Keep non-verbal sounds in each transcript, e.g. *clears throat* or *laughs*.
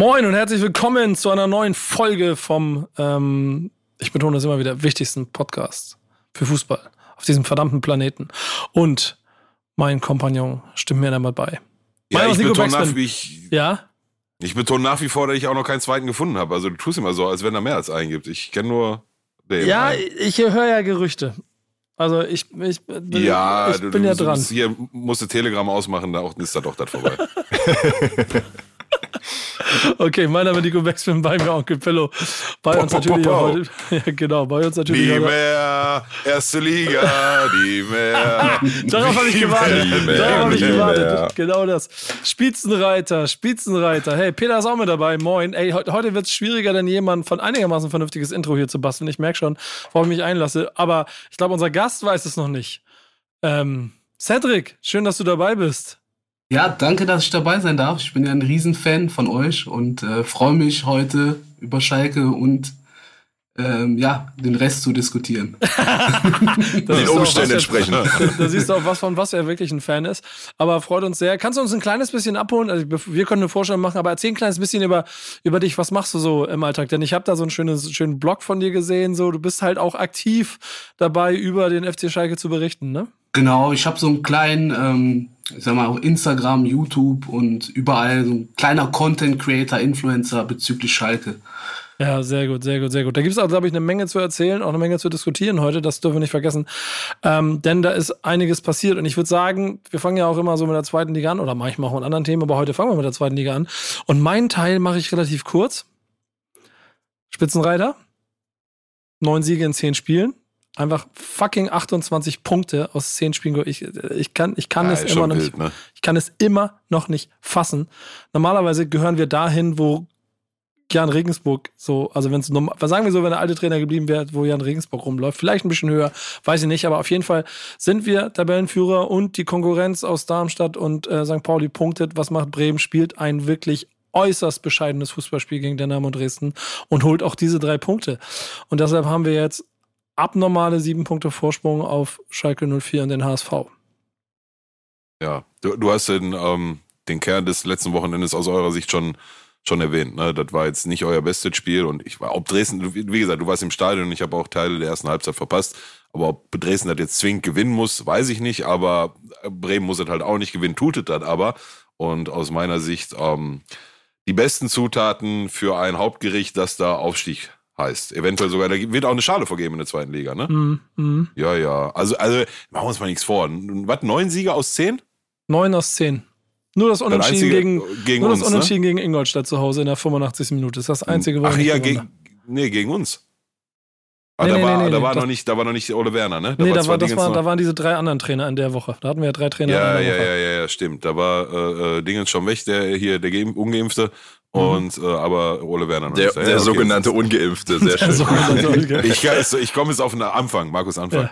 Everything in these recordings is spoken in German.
Moin und herzlich willkommen zu einer neuen Folge vom, ähm, ich betone das immer wieder, wichtigsten Podcast für Fußball auf diesem verdammten Planeten. Und mein Kompagnon stimmt mir einmal bei. Ja, Mein ich Nico betone, nach, wie ich, Ja? ich betone nach wie vor, dass ich auch noch keinen zweiten gefunden habe. Also du tust immer so, als wenn da mehr als einen gibt. Ich kenne nur den. Ja, einen. ich höre ja Gerüchte. Also ich, ich, bin- ja, ich bin du, ja du dran. bist Hier musst du Telegram ausmachen, da ist da doch das vorbei. *laughs* *laughs* *laughs* Okay, mein Name ist Nico Backspin, bei mir Onkel Pillow. Bei uns natürlich po, po. heute, ja *laughs* genau, bei uns natürlich nie heute- mehr. Erste Liga. Nie mehr. *laughs* Darauf habe ich gewartet. Mehr, Darauf habe ich gewartet. mehr. Genau das. Spitzenreiter, Spitzenreiter. Hey, Peter ist auch mit dabei. Moin. Ey, heute, heute wird es schwieriger denn jemand von einigermaßen vernünftiges Intro hier zu basteln. Ich merke schon, worauf ich mich einlasse. Aber ich glaube, unser Gast weiß es noch nicht. Ähm, Cedric, schön, dass du dabei bist. Ja, danke, dass ich dabei sein darf. Ich bin ja ein Riesenfan von euch und äh, freue mich heute über Schalke und ähm, ja, den Rest zu diskutieren. *laughs* Da Den siehst du auch, Umständen was entsprechend. *laughs* Da siehst du auch, was von was er wirklich ein Fan ist. Aber freut uns sehr. Kannst du uns ein kleines bisschen abholen? Also wir können eine Vorstellung machen, aber erzähl ein kleines bisschen über, über dich. Was machst du so im Alltag? Denn ich habe da so einen schönen, schönen Blog von dir gesehen. So, du bist halt auch aktiv dabei, über den FC Schalke zu berichten, ne? Genau, ich habe so einen kleinen, ähm, ich sag mal, auf Instagram, YouTube und überall so ein kleiner Content Creator, Influencer bezüglich Schalke. Ja, sehr gut, sehr gut, sehr gut. Da gibt es, glaube ich, eine Menge zu erzählen, auch eine Menge zu diskutieren heute. Das dürfen wir nicht vergessen. Ähm, denn da ist einiges passiert. Und ich würde sagen, wir fangen ja auch immer so mit der zweiten Liga an oder manchmal auch mit anderen Themen, aber heute fangen wir mit der zweiten Liga an. Und meinen Teil mache ich relativ kurz. Spitzenreiter. Neun Siege in zehn Spielen. Einfach fucking 28 Punkte aus zehn Spielen. Ich, ich kann, ich kann Ja, es immer noch wild, nicht, ne? ich kann es immer noch nicht fassen. Normalerweise gehören wir dahin, wo Jan Regensburg so, also wenn es sagen wir so, wenn der alte Trainer geblieben wäre, wo Jan Regensburg rumläuft, vielleicht ein bisschen höher, weiß ich nicht, aber auf jeden Fall sind wir Tabellenführer und die Konkurrenz aus Darmstadt und äh, St. Pauli punktet. Was macht Bremen? Spielt ein wirklich äußerst bescheidenes Fußballspiel gegen Dynamo Dresden und holt auch diese drei Punkte. Und deshalb haben wir jetzt abnormale sieben Punkte Vorsprung auf Schalke 04 und den HSV. Ja, du, du hast den, ähm, den Kern des letzten Wochenendes aus eurer Sicht schon, schon erwähnt. Ne? Das war jetzt nicht euer bestes Spiel und ich war, ob Dresden, wie gesagt, du warst im Stadion und ich habe auch Teile der ersten Halbzeit verpasst. Aber ob Dresden das jetzt zwingend gewinnen muss, weiß ich nicht. Aber Bremen muss es halt auch nicht gewinnen, tut es das aber. Und aus meiner Sicht ähm, die besten Zutaten für ein Hauptgericht, das da Aufstieg heißt. Eventuell sogar, da wird auch eine Schale vergeben in der zweiten Liga, ne? Mhm. Mhm. Ja, ja. Also, also machen wir uns mal nichts vor. Was, neun Sieger aus zehn? Neun aus zehn. Nur das Unentschieden gegen, gegen nur uns, das ne? Unentschieden gegen Ingolstadt zu Hause in der 85. Minute. Das ist das einzige, wo Ach ja, gegen, nee, gegen uns. Ah, Nee, da nee, war, nee, da, war noch nicht, da war noch nicht Ole Werner, ne? haben. Nee, da, zwar war, das war, da waren diese drei anderen Trainer in der Woche. Da hatten wir ja drei Trainer ja, in ja, der Woche. ja, ja, ja, stimmt. Da war äh, äh, Dingens schon weg, der hier, der Geimpf- Mhm. Und äh, aber Ole Werner noch Der, nicht. Ja, der okay. sogenannte Ungeimpfte, sehr *laughs* schön. So, okay. *laughs* Ich, ich, ich komme jetzt auf den Anfang, Markus Anfang. Ja.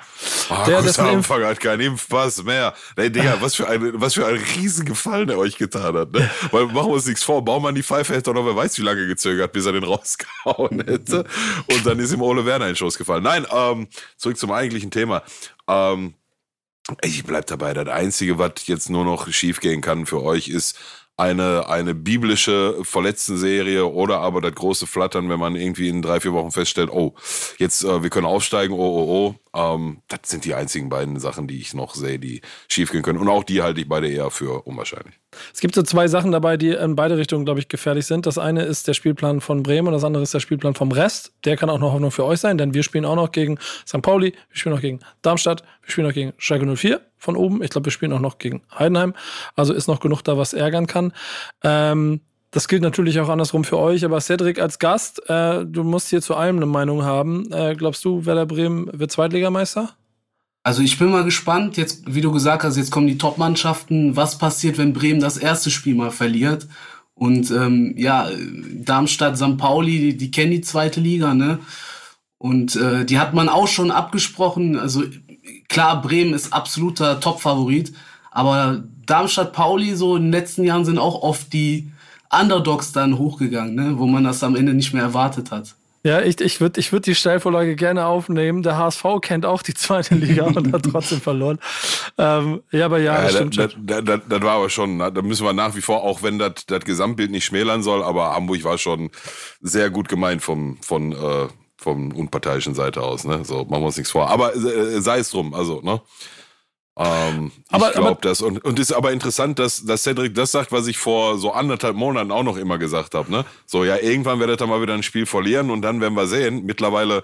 Markus Der, Anfang hat keinen Impfpass mehr. Ey, Digga, *laughs* was für ein, was für ein Riesengefallen er euch getan hat. Ne? Weil machen wir uns nichts vor, Baumann die Pfeife hätte doch noch, wer weiß wie lange gezögert, bis er den rausgehauen hätte. Und dann ist ihm Ole Werner in den Schoß gefallen. Nein, ähm, zurück zum eigentlichen Thema. Ähm, ich bleib dabei. Das Einzige, was jetzt nur noch schief gehen kann für euch, ist eine, eine biblische Verletzten-Serie oder aber das große Flattern, wenn man irgendwie in drei, vier Wochen feststellt, oh, jetzt, äh, wir können aufsteigen, oh, oh, oh. Ähm, das sind die einzigen beiden Sachen, die ich noch sehe, die schief gehen können. Und auch die halte ich beide eher für unwahrscheinlich. Es gibt so zwei Sachen dabei, die in beide Richtungen, glaube ich, gefährlich sind. Das eine ist der Spielplan von Bremen und das andere ist der Spielplan vom Rest. Der kann auch noch Hoffnung für euch sein, denn wir spielen auch noch gegen St. Pauli, wir spielen noch gegen Darmstadt, wir spielen noch gegen Schalke 04 von oben. Ich glaube, wir spielen auch noch gegen Heidenheim. Also ist noch genug da, was ärgern kann. Ähm, das gilt natürlich auch andersrum für euch, aber Cedric als Gast, äh, du musst hier zu allem eine Meinung haben. Äh, glaubst du, Werder Bremen wird Zweitligameister? Also ich bin mal gespannt, jetzt, wie du gesagt hast, jetzt kommen die Top-Mannschaften. Was passiert, wenn Bremen das erste Spiel mal verliert? Und ähm, ja, Darmstadt, St. Pauli, die, die kennen die zweite Liga, ne? Und äh, die hat man auch schon abgesprochen. Also klar, Bremen ist absoluter Top-Favorit, aber Darmstadt, Pauli so in den letzten Jahren sind auch oft die Underdogs dann hochgegangen, ne? wo man das am Ende nicht mehr erwartet hat. Ja, ich, ich würde ich würd die Steilvorlage gerne aufnehmen. Der HSV kennt auch die zweite Liga und hat trotzdem verloren. Ähm, ja, aber ja, das Ja, stimmt das, schon. das, das, das war aber schon, da müssen wir nach wie vor, auch wenn das, das Gesamtbild nicht schmälern soll, aber Hamburg war schon sehr gut gemeint vom, von, äh, vom unparteiischen Seite aus, ne? So, machen wir uns nichts vor. Aber äh, sei es drum, also, ne? Ähm, Aber- ich glaube aber- das. Und, und ist aber interessant, dass, dass Cedric das sagt, was ich vor so anderthalb Monaten auch noch immer gesagt habe. Ne? So, ja, irgendwann werdet ihr mal wieder ein Spiel verlieren und dann werden wir sehen. Mittlerweile,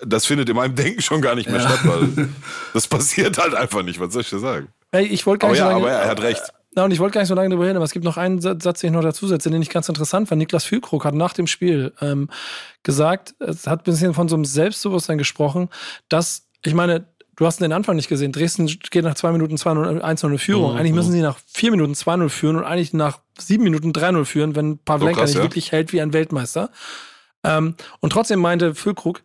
das findet in meinem *laughs* Denken schon gar nicht mehr statt, weil *laughs* das passiert halt einfach nicht. Was soll ich dir sagen? Ich wollte gar Aber nicht so ja, lange, aber er hat recht. Na, und ich wollte gar nicht so lange darüber hin, aber es gibt noch einen Sa- Satz, den ich noch dazu setze, den ich ganz interessant fand. Niklas Füllkrug hat nach dem Spiel ähm, gesagt, es hat ein bisschen von so einem Selbstbewusstsein gesprochen, dass, ich meine, du hast den Anfang nicht gesehen. Dresden geht nach zwei Minuten 2-0, 1-0 in Führung. Mhm. Eigentlich müssen sie nach vier Minuten 2-0 führen und eigentlich nach sieben Minuten 3-0 führen, wenn Pavlenka krass, nicht ja. wirklich hält wie ein Weltmeister. Ähm, und trotzdem meinte Füllkrug,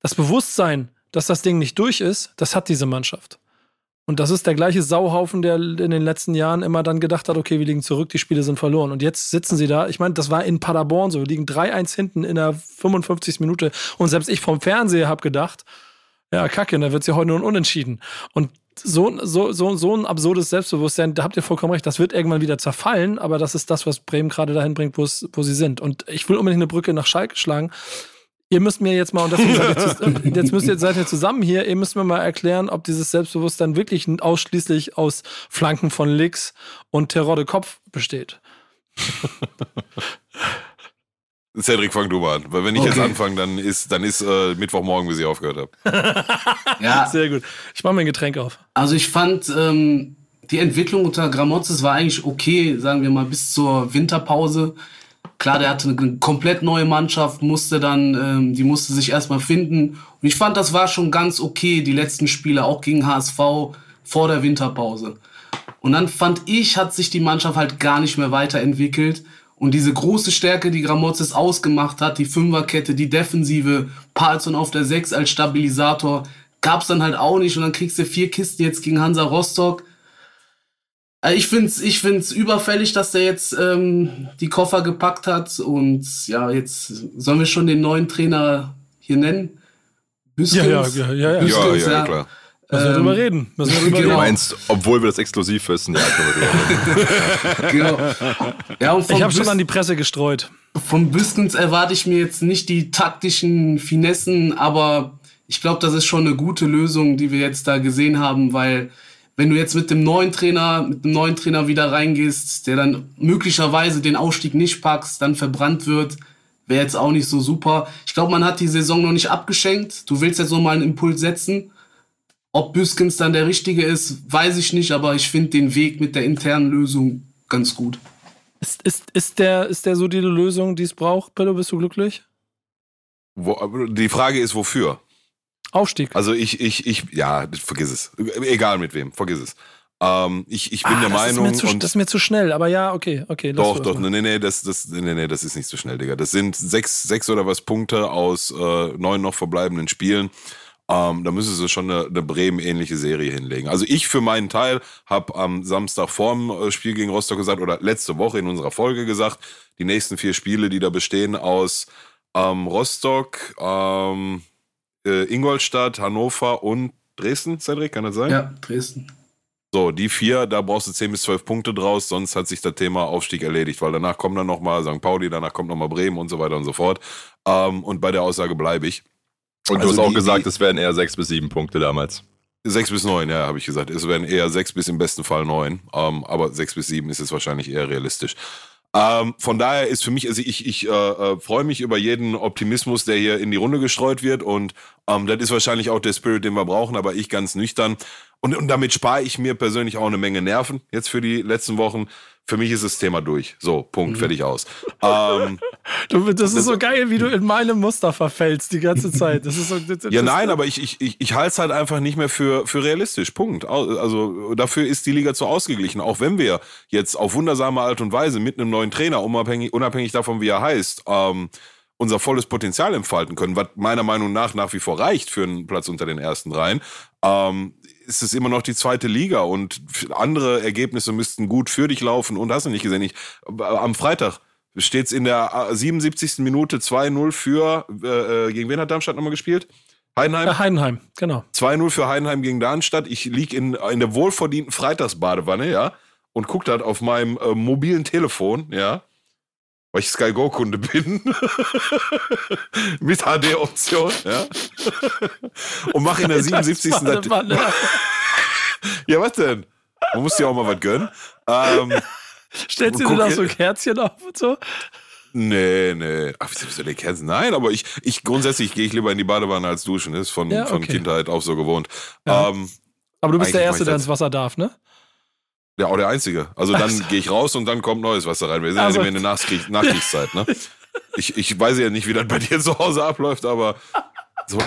das Bewusstsein, dass das Ding nicht durch ist, das hat diese Mannschaft. Und das ist der gleiche Sauhaufen, der in den letzten Jahren immer dann gedacht hat, okay, wir liegen zurück, die Spiele sind verloren. Und jetzt sitzen sie da. Ich meine, das war in Paderborn so. Wir liegen 3-1 hinten in der 55. Minute. Und selbst ich vom Fernseher habe gedacht, ja, kacke, da wird ja heute nur ein Unentschieden. Und so, so, so, so ein absurdes Selbstbewusstsein, da habt ihr vollkommen recht, das wird irgendwann wieder zerfallen, aber das ist das, was Bremen gerade dahin bringt, wo sie sind. Und ich will unbedingt eine Brücke nach Schalke schlagen. Ihr müsst mir jetzt mal, und deswegen *laughs* seid ihr, jetzt müsst ihr, seid ihr zusammen hier, ihr müsst mir mal erklären, ob dieses Selbstbewusstsein wirklich ausschließlich aus Flanken von Licks und Terodde Kopf besteht. *laughs* Cedric, fang du mal an. Weil wenn ich jetzt Okay. anfange, dann ist, dann ist äh, Mittwochmorgen, bis ich aufgehört habe. Ja, *laughs* Sehr gut. Ich mache mir ein Getränk auf. Also ich fand, ähm, die Entwicklung unter Gramotzes war eigentlich okay, sagen wir mal, bis zur Winterpause. Klar, der hatte eine komplett neue Mannschaft, musste dann, ähm, die musste sich erstmal finden. Und ich fand, das war schon ganz okay, die letzten Spiele, auch gegen HSV vor der Winterpause. Und dann fand ich, hat sich die Mannschaft halt gar nicht mehr weiterentwickelt. Und diese große Stärke, die Gramozis ausgemacht hat, die Fünferkette, die Defensive, Palsson auf der Sechs als Stabilisator, gab's dann halt auch nicht. Und dann kriegst du vier Kisten jetzt gegen Hansa Rostock. Also Ich find's, ich find's überfällig, dass der jetzt ähm, die Koffer gepackt hat. Und ja, jetzt sollen wir schon den neuen Trainer hier nennen. Büskens. Ja, ja, ja, ja, ja. Ja, Büskens, ja, klar. Müssen wir Ähm, drüber reden. Müssen wir drüber genau. Du meinst, obwohl wir das exklusiv wissen, ja, können wir drüber reden. *laughs* Genau. Ja, Ich habe schon an die Presse gestreut. Vom Büskens erwarte ich mir jetzt nicht die taktischen Finessen, aber ich glaube, das ist schon eine gute Lösung, die wir jetzt da gesehen haben, weil wenn du jetzt mit dem neuen Trainer, mit dem neuen Trainer wieder reingehst, der dann möglicherweise den Ausstieg nicht packst, dann verbrannt wird, wäre jetzt auch nicht so super. Ich glaube, man hat die Saison noch nicht abgeschenkt. Du willst jetzt noch mal einen Impuls setzen. Ob Büskens dann der richtige ist, weiß ich nicht, aber ich finde den Weg mit der internen Lösung ganz gut. Ist, ist, ist, der, ist der so die Lösung, die es braucht, Pillow? Bist du glücklich? Wo, die Frage ist, wofür? Aufstieg. Also ich, ich, ich, ja, vergiss es. Egal mit wem, vergiss es. Ähm, ich, ich bin Ah, der Meinung. Ist zu, und das ist mir zu schnell, aber ja, okay, okay. doch, doch, nee, nee, das, das, nee, nee, das ist nicht so schnell, Digga. Das sind sechs, sechs oder was Punkte aus äh, neun noch verbleibenden Spielen. Ähm, da müsstest du schon eine, eine Bremen-ähnliche Serie hinlegen. Also ich für meinen Teil habe am Samstag vorm äh, Spiel gegen Rostock gesagt, oder letzte Woche in unserer Folge gesagt, die nächsten vier Spiele, die da bestehen aus ähm, Rostock, ähm, äh, Ingolstadt, Hannover und Dresden, Cedric, kann das sein? Ja, Dresden. So, die vier, da brauchst du 10 bis 12 Punkte draus, sonst hat sich das Thema Aufstieg erledigt, weil danach kommt dann nochmal St. Pauli, danach kommt nochmal Bremen und so weiter und so fort. Ähm, und bei der Aussage bleibe ich. Und du Also hast auch die- gesagt, die- es wären eher sechs bis sieben Punkte damals. Sechs bis neun, ja, habe ich gesagt. Es werden eher sechs bis im besten Fall neun. Ähm, aber sechs bis sieben ist jetzt wahrscheinlich eher realistisch. Ähm, von daher ist für mich, also ich, ich äh, äh, freue mich über jeden Optimismus, der hier in die Runde gestreut wird. Und ähm, das ist wahrscheinlich auch der Spirit, den wir brauchen, aber ich ganz nüchtern. Und, und damit spare ich mir persönlich auch eine Menge Nerven jetzt für die letzten Wochen. Für mich ist das Thema durch. So, Punkt, fertig aus. ähm, *laughs* Du, das ist so geil, wie du in meinem Muster verfällst die ganze *laughs* Zeit. Das ist so, das, Ja, das- nein, aber ich, ich, ich, ich halte es halt einfach nicht mehr für, für realistisch. Punkt. Also dafür ist die Liga zu ausgeglichen. Auch wenn wir jetzt auf wundersame Art und Weise mit einem neuen Trainer, unabhängig, unabhängig davon, wie er heißt, ähm, unser volles Potenzial entfalten können, was meiner Meinung nach nach wie vor reicht für einen Platz unter den ersten dreien, ähm, ist es immer noch die zweite Liga und andere Ergebnisse müssten gut für dich laufen und hast du nicht gesehen. Ich, am Freitag steht es in der äh, 77. Minute 2-0 für, äh, äh, gegen wen hat Darmstadt nochmal gespielt? Heidenheim? Ja, Heidenheim, genau. 2-0 für Heidenheim gegen Darmstadt. Ich lieg in, in der wohlverdienten Freitagsbadewanne, ja, und guck das auf meinem äh, mobilen Telefon, ja, weil ich Sky Go Kunde bin. *laughs* Mit HD-Option, ja. und mach in der 77. Das war eine Dat- Wanne. *laughs* ja, was denn? Man muss ja auch mal was gönnen. Ähm, Stellst du dir da so ein Kerzchen auf und so? nee, nee. Ach, wieso wieso der Kerzen? Nein, aber ich, ich grundsätzlich gehe ich lieber in die Badewanne als duschen. Das ist von, Ja, von okay. Kindheit auf so gewohnt. Ja. Ähm, Aber du bist der Erste, ich der ins Wasser darf, ne? Ja, auch der Einzige. Also dann gehe ich raus und dann kommt neues Wasser rein. Wir sind Also- ja in der Nachkrieg Nachkriegszeit, ne? *laughs* Ich, ich weiß ja nicht, wie das bei dir zu Hause abläuft, aber so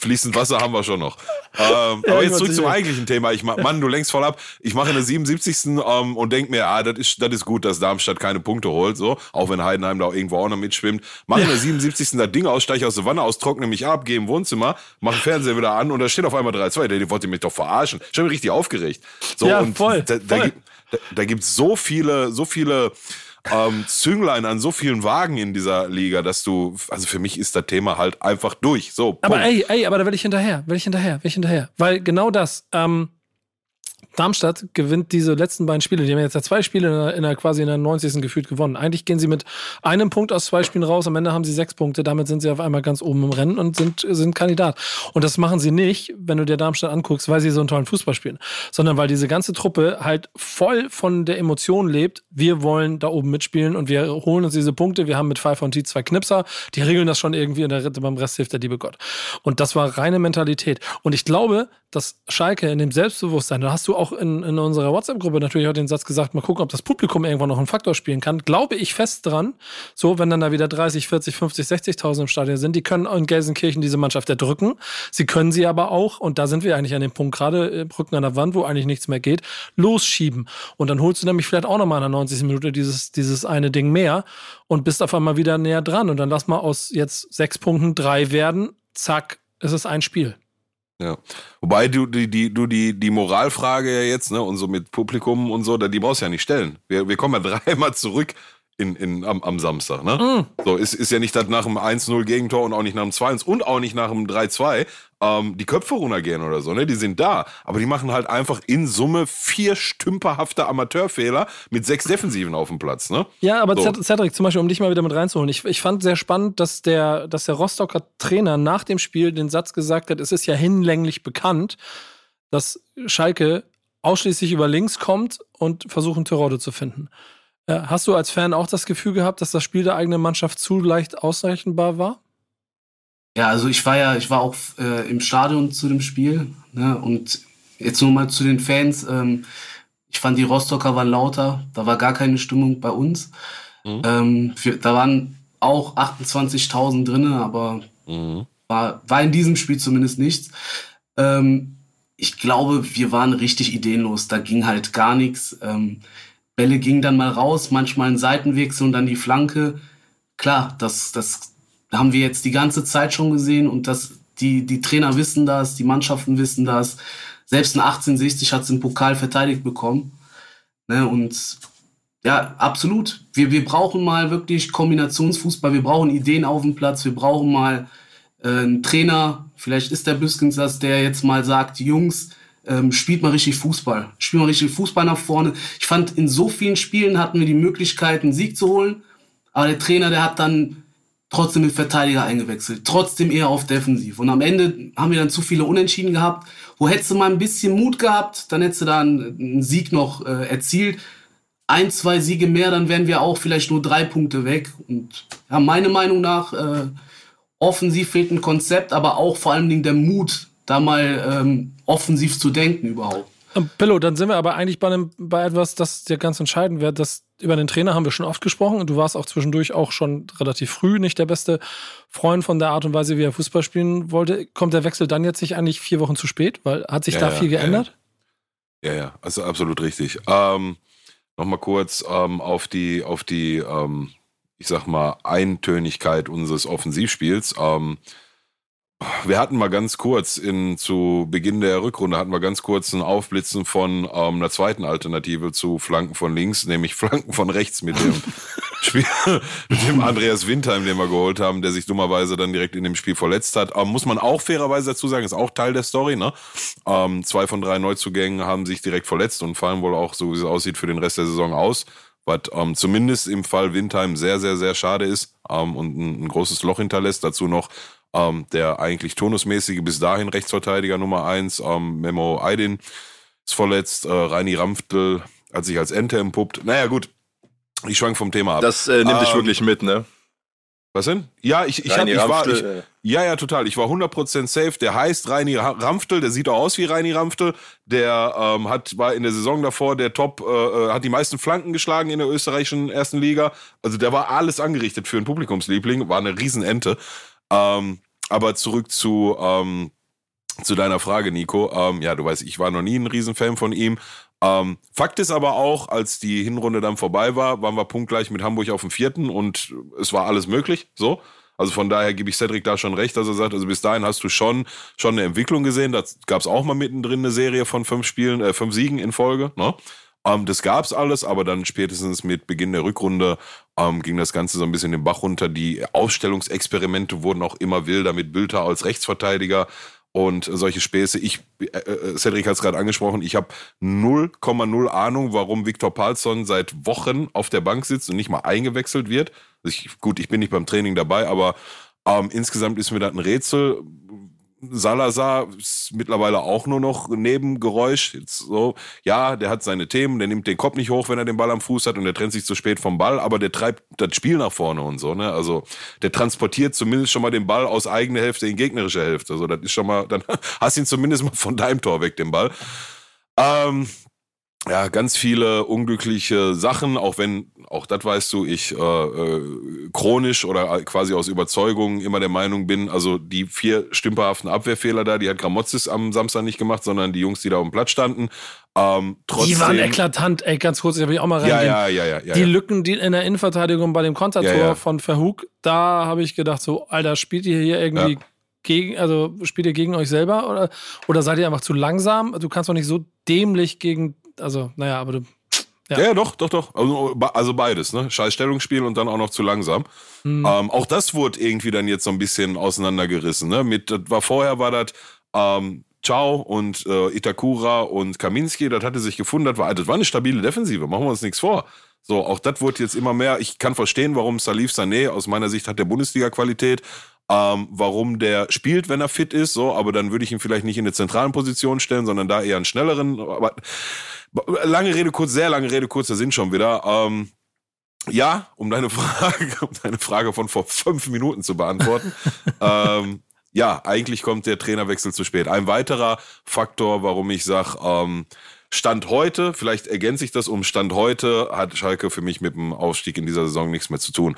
fließend Wasser haben wir schon noch. *laughs* Ähm, Ja, aber jetzt zurück zum eigentlichen Thema. Ich, ma- Mann, du lenkst voll ab. Ich mache in der 77. Ähm, und denk mir, ah, das ist, das ist gut, dass Darmstadt keine Punkte holt, so. Auch wenn Heidenheim da auch irgendwo auch noch mitschwimmt. Mache in der 77. das Ding aus, steige aus der Wanne aus, trockne mich ab, gehe im Wohnzimmer, mache den Fernseher wieder an und da steht auf einmal 3-2. Der, wollte mich doch verarschen. Ich habe mich richtig aufgeregt. So, Ja, und voll, Da, da, voll. gibt- da, da gibt's so viele, so viele ähm, Zünglein an so vielen Wagen in dieser Liga, dass du, also für mich ist das Thema halt einfach durch. So, Aber ey, ey, aber da will ich hinterher, will ich hinterher, will ich hinterher. Weil genau das, ähm, Darmstadt gewinnt diese letzten beiden Spiele. Die haben jetzt ja zwei Spiele in der, in der quasi in der 90. gefühlt gewonnen. Eigentlich gehen sie mit einem Punkt aus zwei Spielen raus. Am Ende haben sie sechs Punkte. Damit sind sie auf einmal ganz oben im Rennen und sind, sind Kandidat. Und das machen sie nicht, wenn du dir Darmstadt anguckst, weil sie so einen tollen Fußball spielen, sondern weil diese ganze Truppe halt voll von der Emotion lebt. Wir wollen da oben mitspielen und wir holen uns diese Punkte. Wir haben mit Pfeiffer und T zwei Knipser. Die regeln das schon irgendwie in der Ritte beim Rest hilft der liebe Gott. Und das war reine Mentalität. Und ich glaube, dass Schalke in dem Selbstbewusstsein, da hast du auch in, in unserer WhatsApp-Gruppe natürlich auch den Satz gesagt, mal gucken, ob das Publikum irgendwann noch einen Faktor spielen kann. Glaube ich fest dran, so, wenn dann da wieder 30, 40, 50, 60.000 im Stadion sind, die können in Gelsenkirchen diese Mannschaft erdrücken. Sie können sie aber auch, und da sind wir eigentlich an dem Punkt, gerade im Rücken an der Wand, wo eigentlich nichts mehr geht, losschieben. Und dann holst du nämlich vielleicht auch nochmal in der 90. Minute dieses, dieses eine Ding mehr und bist auf einmal wieder näher dran. Und dann lass mal aus jetzt sechs Punkten drei werden. Zack, es ist ein Spiel. Ja. Wobei du die, die, du die, die Moralfrage ja jetzt, ne, und so mit Publikum und so, die brauchst du ja nicht stellen. Wir, wir kommen ja *laughs* dreimal zurück in, in, am, am Samstag, ne? So, ist, ist ja nicht nach dem 1-0 Gegentor und auch nicht nach dem 2-1 und auch nicht nach dem 3-2 ähm, die Köpfe runtergehen oder so, ne? Die sind da. Aber die machen halt einfach in Summe vier stümperhafte Amateurfehler mit sechs Defensiven auf dem Platz, ne? Ja, aber So. Ced- Cedric, zum Beispiel, um dich mal wieder mit reinzuholen. Ich, ich fand sehr spannend, dass der, dass der Rostocker Trainer nach dem Spiel den Satz gesagt hat, es ist ja hinlänglich bekannt, dass Schalke ausschließlich über links kommt und versuchen, Terodde zu finden. Äh, Hast du als Fan auch das Gefühl gehabt, dass das Spiel der eigenen Mannschaft zu leicht ausrechenbar war? Ja, also ich war ja, ich war auch äh, im Stadion zu dem Spiel. Ne? Und jetzt nur mal zu den Fans. Ähm, ich fand die Rostocker waren lauter. Da war gar keine Stimmung bei uns. Mhm. Ähm, für, da waren auch 28.000 drinnen, aber Mhm. war, war in diesem Spiel zumindest nichts. Ähm, ich glaube, wir waren richtig ideenlos. Da ging halt gar nichts. Ähm, Bälle gingen dann mal raus, manchmal ein Seitenwechsel und dann die Flanke. Klar, das, das haben wir jetzt die ganze Zeit schon gesehen und das, die, die Trainer wissen das, die Mannschaften wissen das. Selbst ein 1860 hat es im Pokal verteidigt bekommen. Ne, und ja, absolut. Wir, wir brauchen mal wirklich Kombinationsfußball. Wir brauchen Ideen auf dem Platz. Wir brauchen mal äh, einen Trainer. Vielleicht ist der Büskens das, der jetzt mal sagt, Jungs, ähm, spielt mal richtig Fußball. Spielt mal richtig Fußball nach vorne. Ich fand, in so vielen Spielen hatten wir die Möglichkeit, einen Sieg zu holen. Aber der Trainer, der hat dann trotzdem mit Verteidiger eingewechselt. Trotzdem eher auf Defensiv. Und am Ende haben wir dann zu viele Unentschieden gehabt. Wo hättest du mal ein bisschen Mut gehabt, dann hättest du da einen, einen Sieg noch äh, erzielt ein, zwei Siege mehr, dann wären wir auch vielleicht nur drei Punkte weg. Und ja, meiner Meinung nach, äh, offensiv fehlt ein Konzept, aber auch vor allen Dingen der Mut, da mal ähm, offensiv zu denken überhaupt. Ähm, Pillow, dann sind wir aber eigentlich bei, einem, bei etwas, das ja ganz entscheidend wäre. Dass über den Trainer haben wir schon oft gesprochen und du warst auch zwischendurch auch schon relativ früh nicht der beste Freund von der Art und Weise, wie er Fußball spielen wollte. Kommt der Wechsel dann jetzt nicht eigentlich vier Wochen zu spät? Weil hat sich Ja, da ja, viel ja, geändert? Ja, ja, also absolut richtig. Ähm, Nochmal kurz ähm, auf die, auf die, ähm, ich sag mal, Eintönigkeit unseres Offensivspiels. Ähm, wir hatten mal ganz kurz in, zu Beginn der Rückrunde hatten wir ganz kurz ein Aufblitzen von ähm, einer zweiten Alternative zu Flanken von links, nämlich Flanken von rechts mit dem *laughs* Spiel, mit dem Andreas Windheim, den wir geholt haben, der sich dummerweise dann direkt in dem Spiel verletzt hat. Ähm, muss man auch fairerweise dazu sagen, ist auch Teil der Story, ne? Ähm, zwei von drei Neuzugängen haben sich direkt verletzt und fallen wohl auch, so wie es aussieht, für den Rest der Saison aus. Was ähm, zumindest im Fall Windheim sehr, sehr, sehr schade ist ähm, und ein, ein großes Loch hinterlässt. Dazu noch ähm, der eigentlich turnusmäßige bis dahin Rechtsverteidiger Nummer eins, ähm, Memo Aydin, ist verletzt. Äh, Reini Ramftl hat sich als Ente empuppt. Naja, gut. Ich schwank vom Thema ab. Das äh, nimmt dich Ähm, wirklich mit, ne? Was denn? Ja, ich, ich, hab, ich war. Ich, äh, ja, ja, total. Ich war 100% safe. Der heißt Reini Ra- Ramftl, der sieht auch aus wie Reini Ramftl. Der ähm, hat, war in der Saison davor der Top, äh, äh, hat die meisten Flanken geschlagen in der österreichischen ersten Liga. Also der war alles angerichtet für einen Publikumsliebling, war eine Riesenente. Ähm, aber zurück zu, ähm, zu deiner Frage, Nico. Ähm, ja, du weißt, ich war noch nie ein Riesenfan von ihm. Ähm, Fakt ist aber auch, als die Hinrunde dann vorbei war, waren wir punktgleich mit Hamburg auf dem vierten und es war alles möglich. So. Also von daher gebe ich Cedric da schon recht, dass er sagt, also bis dahin hast du schon, schon eine Entwicklung gesehen. Da gab es auch mal mittendrin eine Serie von fünf Spielen, äh, fünf Siegen in Folge. Ne? Ähm, das gab's alles, aber dann spätestens mit Beginn der Rückrunde ähm, ging das Ganze so ein bisschen den Bach runter. Die Aufstellungsexperimente wurden auch immer wilder mit Bülter als Rechtsverteidiger und solche Späße. Ich, äh, äh, Cedric hat es gerade angesprochen, ich habe 0,0 Ahnung, warum Viktor Palsson seit Wochen auf der Bank sitzt und nicht mal eingewechselt wird. Ich, gut, ich bin nicht beim Training dabei, aber ähm, insgesamt ist mir das ein Rätsel. Salazar ist mittlerweile auch nur noch Nebengeräusch. So, ja, der hat seine Themen, der nimmt den Kopf nicht hoch, wenn er den Ball am Fuß hat und der trennt sich zu spät vom Ball, aber der treibt das Spiel nach vorne und so, ne? Also der transportiert zumindest schon mal den Ball aus eigener Hälfte in gegnerische Hälfte. Also das ist schon mal, dann *laughs* hast ihn zumindest mal von deinem Tor weg, den Ball. Ähm, ja, ganz viele unglückliche Sachen, auch wenn, auch das weißt du, ich äh, äh, chronisch oder quasi aus Überzeugung immer der Meinung bin, also die vier stümperhaften Abwehrfehler da, die hat Gramozis am Samstag nicht gemacht, sondern die Jungs, die da auf dem Platz standen. Ähm, trotzdem, Die waren eklatant, ey, ganz kurz, da will ich auch mal reingehen. ja, ja, ja, ja, die ja. Lücken, die in der Innenverteidigung bei dem Kontertor Ja, ja. von Verhug, da habe ich gedacht, so, Alter, spielt ihr hier irgendwie gegen, also spielt ihr gegen euch selber oder, oder seid ihr einfach zu langsam? Du kannst doch nicht so dämlich gegen, also, naja, aber du, Ja. Ja. ja, doch, doch, doch. Also, also beides, ne? Scheiß Stellungsspiel und dann auch noch zu langsam. hm, Ähm, auch das wurde irgendwie dann jetzt so ein bisschen auseinandergerissen. Ne? Mit, das war vorher war das ähm, Ciao und äh, Itakura und Kaminski, das hatte sich gefunden, das war, das war eine stabile Defensive, machen wir uns nichts vor. So, auch das wurde jetzt immer mehr. Ich kann verstehen, warum Salif Sané, aus meiner Sicht hat der Bundesliga-Qualität, ähm, warum der spielt, wenn er fit ist, so, aber dann würde ich ihn vielleicht nicht in eine zentralen Position stellen, sondern da eher einen schnelleren. Aber, lange Rede kurz, sehr lange Rede kurz, da sind schon wieder. Ähm, ja, um deine Frage, *laughs* um deine Frage von vor fünf Minuten zu beantworten. *laughs* ähm, ja, eigentlich kommt der Trainerwechsel zu spät. Ein weiterer Faktor, warum ich sage, ähm, Stand heute, vielleicht ergänze ich das um Stand heute, hat Schalke für mich mit dem Aufstieg in dieser Saison nichts mehr zu tun.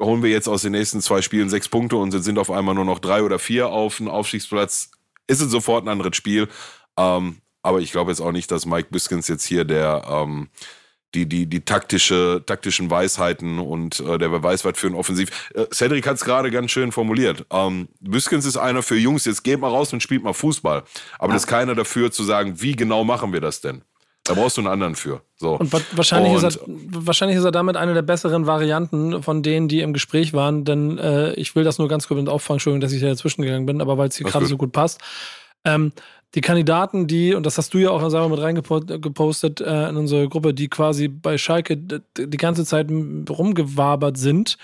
Holen wir jetzt aus den nächsten zwei Spielen sechs Punkte und sind auf einmal nur noch drei oder vier auf dem Aufstiegsplatz, ist es sofort ein anderes Spiel. Ähm, aber ich glaube jetzt auch nicht, dass Mike Biskins jetzt hier der ähm, die, die, die taktische, taktischen Weisheiten und äh, der Beweis für ein Offensiv. Äh, Cedric hat es gerade ganz schön formuliert. Ähm, Büskens ist einer für Jungs, jetzt geht mal raus und spielt mal Fußball. Aber das ist keiner dafür zu sagen, wie genau machen wir das denn? Da brauchst du einen anderen für. So. Und wa wahrscheinlich, Und- ist er, wahrscheinlich ist er damit eine der besseren Varianten von denen, die im Gespräch waren, denn äh, ich will das nur ganz kurz mit auffangen, Entschuldigung, dass ich da dazwischen gegangen bin, aber weil es hier gerade so gut passt. Ähm, die Kandidaten, die, und das hast du ja auch sagen wir, mit reingepostet äh, in unsere Gruppe, die quasi bei Schalke die ganze Zeit rumgewabert sind,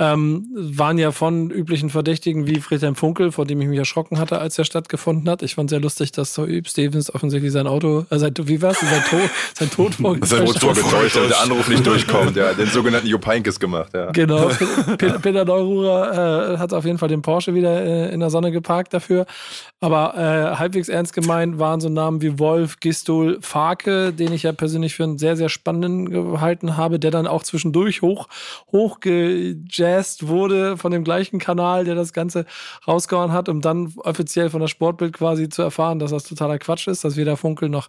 ähm, waren ja von üblichen Verdächtigen wie Friedhelm Funkel, vor dem ich mich erschrocken hatte, als er stattgefunden hat. Ich fand sehr lustig, dass so Üb Stevens offensitzlich sein Auto, äh, sein, wie war's, sein Tod, sein Tod *laughs* Sein vorgetäuscht Tod hat. getäuscht, damit der Anruf nicht *laughs* durchkommt. Ja, den sogenannten Jupp Heynckes gemacht. Ja. Genau, *laughs* Peter, Peter Neururer äh, hat auf jeden Fall den Porsche wieder äh, in der Sonne geparkt dafür. Aber äh, halbwegs ernst gemeint waren so Namen wie Wolf, Gistol, Farke, den ich ja persönlich für einen sehr, sehr spannenden gehalten habe, der dann auch zwischendurch hoch, hochgejazzt wurde von dem gleichen Kanal, der das Ganze rausgehauen hat, um dann offiziell von der Sportbild quasi zu erfahren, dass das totaler Quatsch ist, dass weder Funkel noch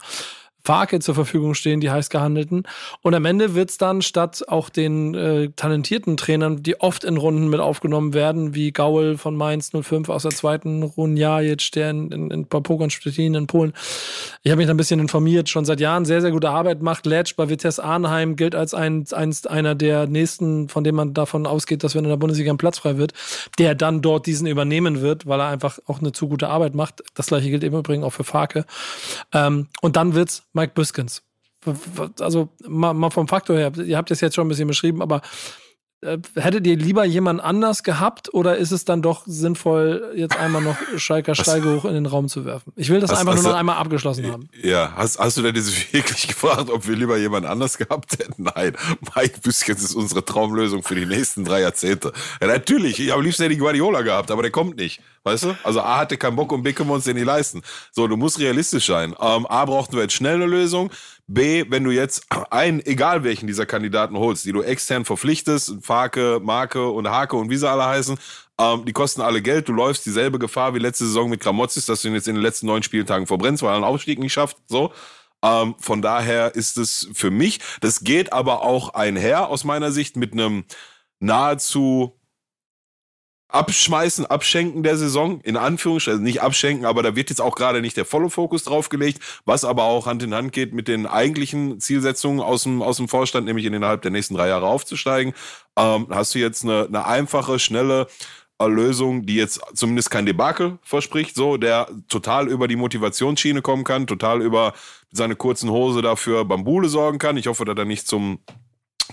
Farke zur Verfügung stehen, die heiß gehandelten. Und am Ende wird es dann statt auch den äh, talentierten Trainern, die oft in Runden mit aufgenommen werden, wie Gaul von Mainz 05 aus der zweiten Runjajic, der in, in, in Pogoń Stettin in Polen. Ich habe mich da ein bisschen informiert, schon seit Jahren sehr, sehr gute Arbeit macht. Letsch bei Vitesse Arnheim gilt als ein, eins, einer der nächsten, von dem man davon ausgeht, dass wenn in der Bundesliga ein Platz frei wird, der dann dort diesen übernehmen wird, weil er einfach auch eine zu gute Arbeit macht. Das gleiche gilt im Übrigen auch für Farke. Ähm, und dann wird's Mike Biskins. Also mal, mal vom Faktor her, ihr habt es jetzt schon ein bisschen beschrieben, aber hättet ihr lieber jemand anders gehabt oder ist es dann doch sinnvoll, jetzt einmal noch *laughs* Schalker Steige hoch in den Raum zu werfen? Ich will das Hast- einfach hast nur noch einmal abgeschlossen haben. Ja, hast, hast du denn jetzt *laughs* wirklich gefragt, ob wir lieber jemand anders gehabt hätten? Nein, Mike Büskens ist unsere Traumlösung für die nächsten drei Jahrzehnte. Ja, natürlich, ich habe liebsten hätte ich Guardiola gehabt, aber der kommt nicht. Weißt du? Also A hatte keinen Bock und B können wir uns den nicht leisten. So, du musst realistisch sein. Ähm, A brauchten wir jetzt schnell eine Lösung. B, wenn du jetzt einen, egal welchen dieser Kandidaten holst, die du extern verpflichtest, Farke, Marke und Hake und wie sie alle heißen, ähm, die kosten alle Geld. Du läufst dieselbe Gefahr wie letzte Saison mit Gramozis, dass du ihn jetzt in den letzten neun Spieltagen verbrennst, weil er einen Aufstieg nicht schafft. So. Ähm, von daher ist es für mich, das geht aber auch einher aus meiner Sicht mit einem nahezu Abschmeißen, Abschenken der Saison, in Anführungsstrichen, also nicht abschenken, aber da wird jetzt auch gerade nicht der volle Fokus drauf gelegt, was aber auch Hand in Hand geht mit den eigentlichen Zielsetzungen aus dem, aus dem Vorstand, nämlich innerhalb der nächsten drei Jahre aufzusteigen. Ähm, hast du jetzt eine, eine einfache, schnelle Lösung, die jetzt zumindest kein Debakel verspricht, so, der total über die Motivationsschiene kommen kann, total über seine kurzen Hose dafür Bambule sorgen kann. Ich hoffe, dass er nicht zum,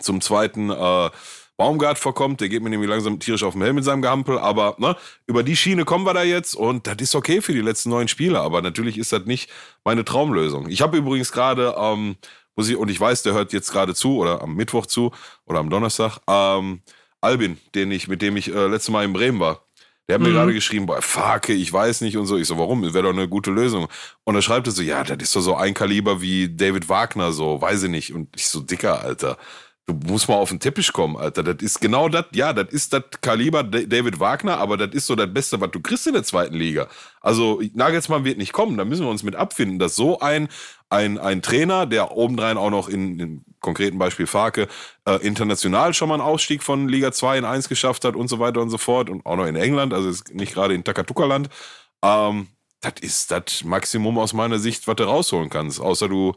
zum zweiten äh, Baumgart vorkommt. Der geht mir nämlich langsam tierisch auf den Helm mit seinem Gehampel. Aber ne, über die Schiene kommen wir da jetzt und das ist okay für die letzten neun Spiele. Aber natürlich ist das nicht meine Traumlösung. Ich habe übrigens gerade, ähm, muss ich, und ich weiß, der hört jetzt gerade zu oder am Mittwoch zu oder am Donnerstag, ähm, Albin, den ich, mit dem ich äh, letztes Mal in Bremen war. Der hat mir gerade geschrieben, boah, Fake, ich weiß nicht und so. Ich so, warum? Das wäre doch eine gute Lösung. Und er schreibt er so, ja, das ist doch so ein Kaliber wie David Wagner, so, weiß ich nicht. Und ich so, dicker, Alter. Du musst mal auf den Teppich kommen, Alter. Das ist genau das, ja, das ist das Kaliber Da- David Wagner, aber das ist so das Beste, was du kriegst in der zweiten Liga. Also Nagelsmann wird nicht kommen, da müssen wir uns mit abfinden, dass so ein, ein, ein Trainer, der obendrein auch noch in, in konkreten Beispiel Farke, äh, international schon mal einen Ausstieg von Liga 2 in 1 geschafft hat und so weiter und so fort und auch noch in England, also ist nicht gerade in Takatuka-Land. Ähm, das ist das Maximum aus meiner Sicht, was du rausholen kannst, außer du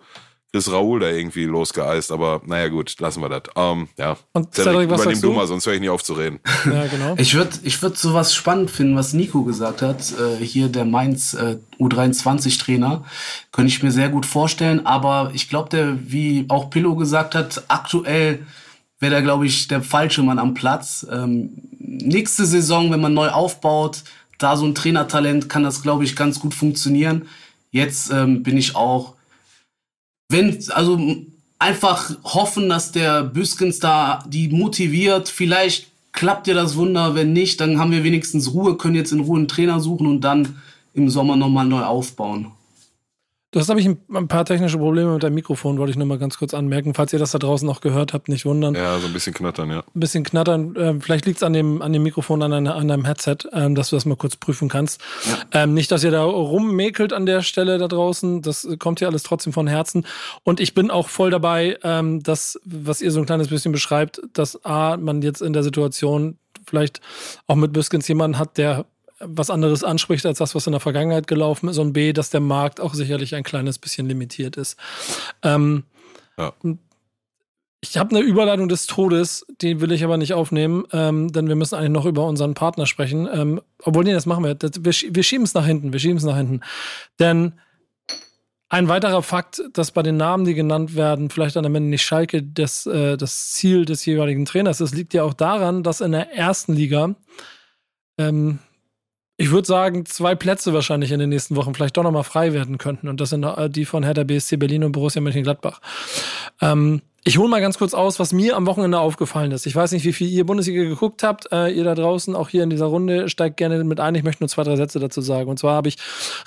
kriegst Raoul da irgendwie losgeeist, aber naja gut, lassen wir das. Ähm, ja, Und Cedric, was übernimm du? mal, sonst höre ich nicht auf zu reden. *laughs* Ja, genau. Ich würde ich würd sowas spannend finden, was Nico gesagt hat. Äh, hier der Mainz äh, U23-Trainer. Könnte ich mir sehr gut vorstellen. Aber ich glaube, der, wie auch Pillow gesagt hat, aktuell wäre da, glaube ich, der falsche Mann am Platz. Ähm, nächste Saison, wenn man neu aufbaut, da so ein Trainertalent kann das, glaube ich, ganz gut funktionieren. Jetzt ähm, bin ich auch wenn, also einfach hoffen, dass der Büskens da die motiviert. Vielleicht klappt ja das Wunder. Wenn nicht, dann haben wir wenigstens Ruhe, können jetzt in Ruhe einen Trainer suchen und dann im Sommer nochmal neu aufbauen. Du hast, habe ich, ein, paar technische Probleme mit deinem Mikrofon, wollte ich nur mal ganz kurz anmerken. Falls ihr das da draußen noch gehört habt, nicht wundern. Ja, so ein bisschen knattern, ja. ein bisschen knattern. Ähm, vielleicht liegt es an dem, an dem Mikrofon, an, deiner, an deinem Headset, ähm, dass du das mal kurz prüfen kannst. Ähm, nicht, dass ihr da rummäkelt an der Stelle da draußen. Das kommt hier alles trotzdem von Herzen. Und ich bin auch voll dabei, ähm, dass, was ihr so ein kleines bisschen beschreibt, dass A, man jetzt in der Situation vielleicht auch mit Biskins jemanden hat, der was anderes anspricht als das, was in der Vergangenheit gelaufen ist. Und B, dass der Markt auch sicherlich ein kleines bisschen limitiert ist. Ähm, Ja. ich habe eine Überleitung des Todes, die will ich aber nicht aufnehmen, ähm, denn wir müssen eigentlich noch über unseren Partner sprechen. Ähm, obwohl, nee, das machen wir. Das, wir, wir schieben es nach hinten. Wir schieben es nach hinten. Denn ein weiterer Fakt, dass bei den Namen, die genannt werden, vielleicht dann am Ende nicht Schalke das, äh, das Ziel des jeweiligen Trainers ist, liegt ja auch daran, dass in der ersten Liga, ähm, ich würde sagen, zwei Plätze wahrscheinlich in den nächsten Wochen vielleicht doch nochmal frei werden könnten. Und das sind äh, die von Hertha BSC Berlin und Borussia Mönchengladbach. Ähm, ich hole mal ganz kurz aus, was mir am Wochenende aufgefallen ist. Ich weiß nicht, wie viel ihr Bundesliga geguckt habt. Äh, ihr da draußen, auch hier in dieser Runde, steigt gerne mit ein. Ich möchte nur zwei, drei Sätze dazu sagen. Und zwar habe ich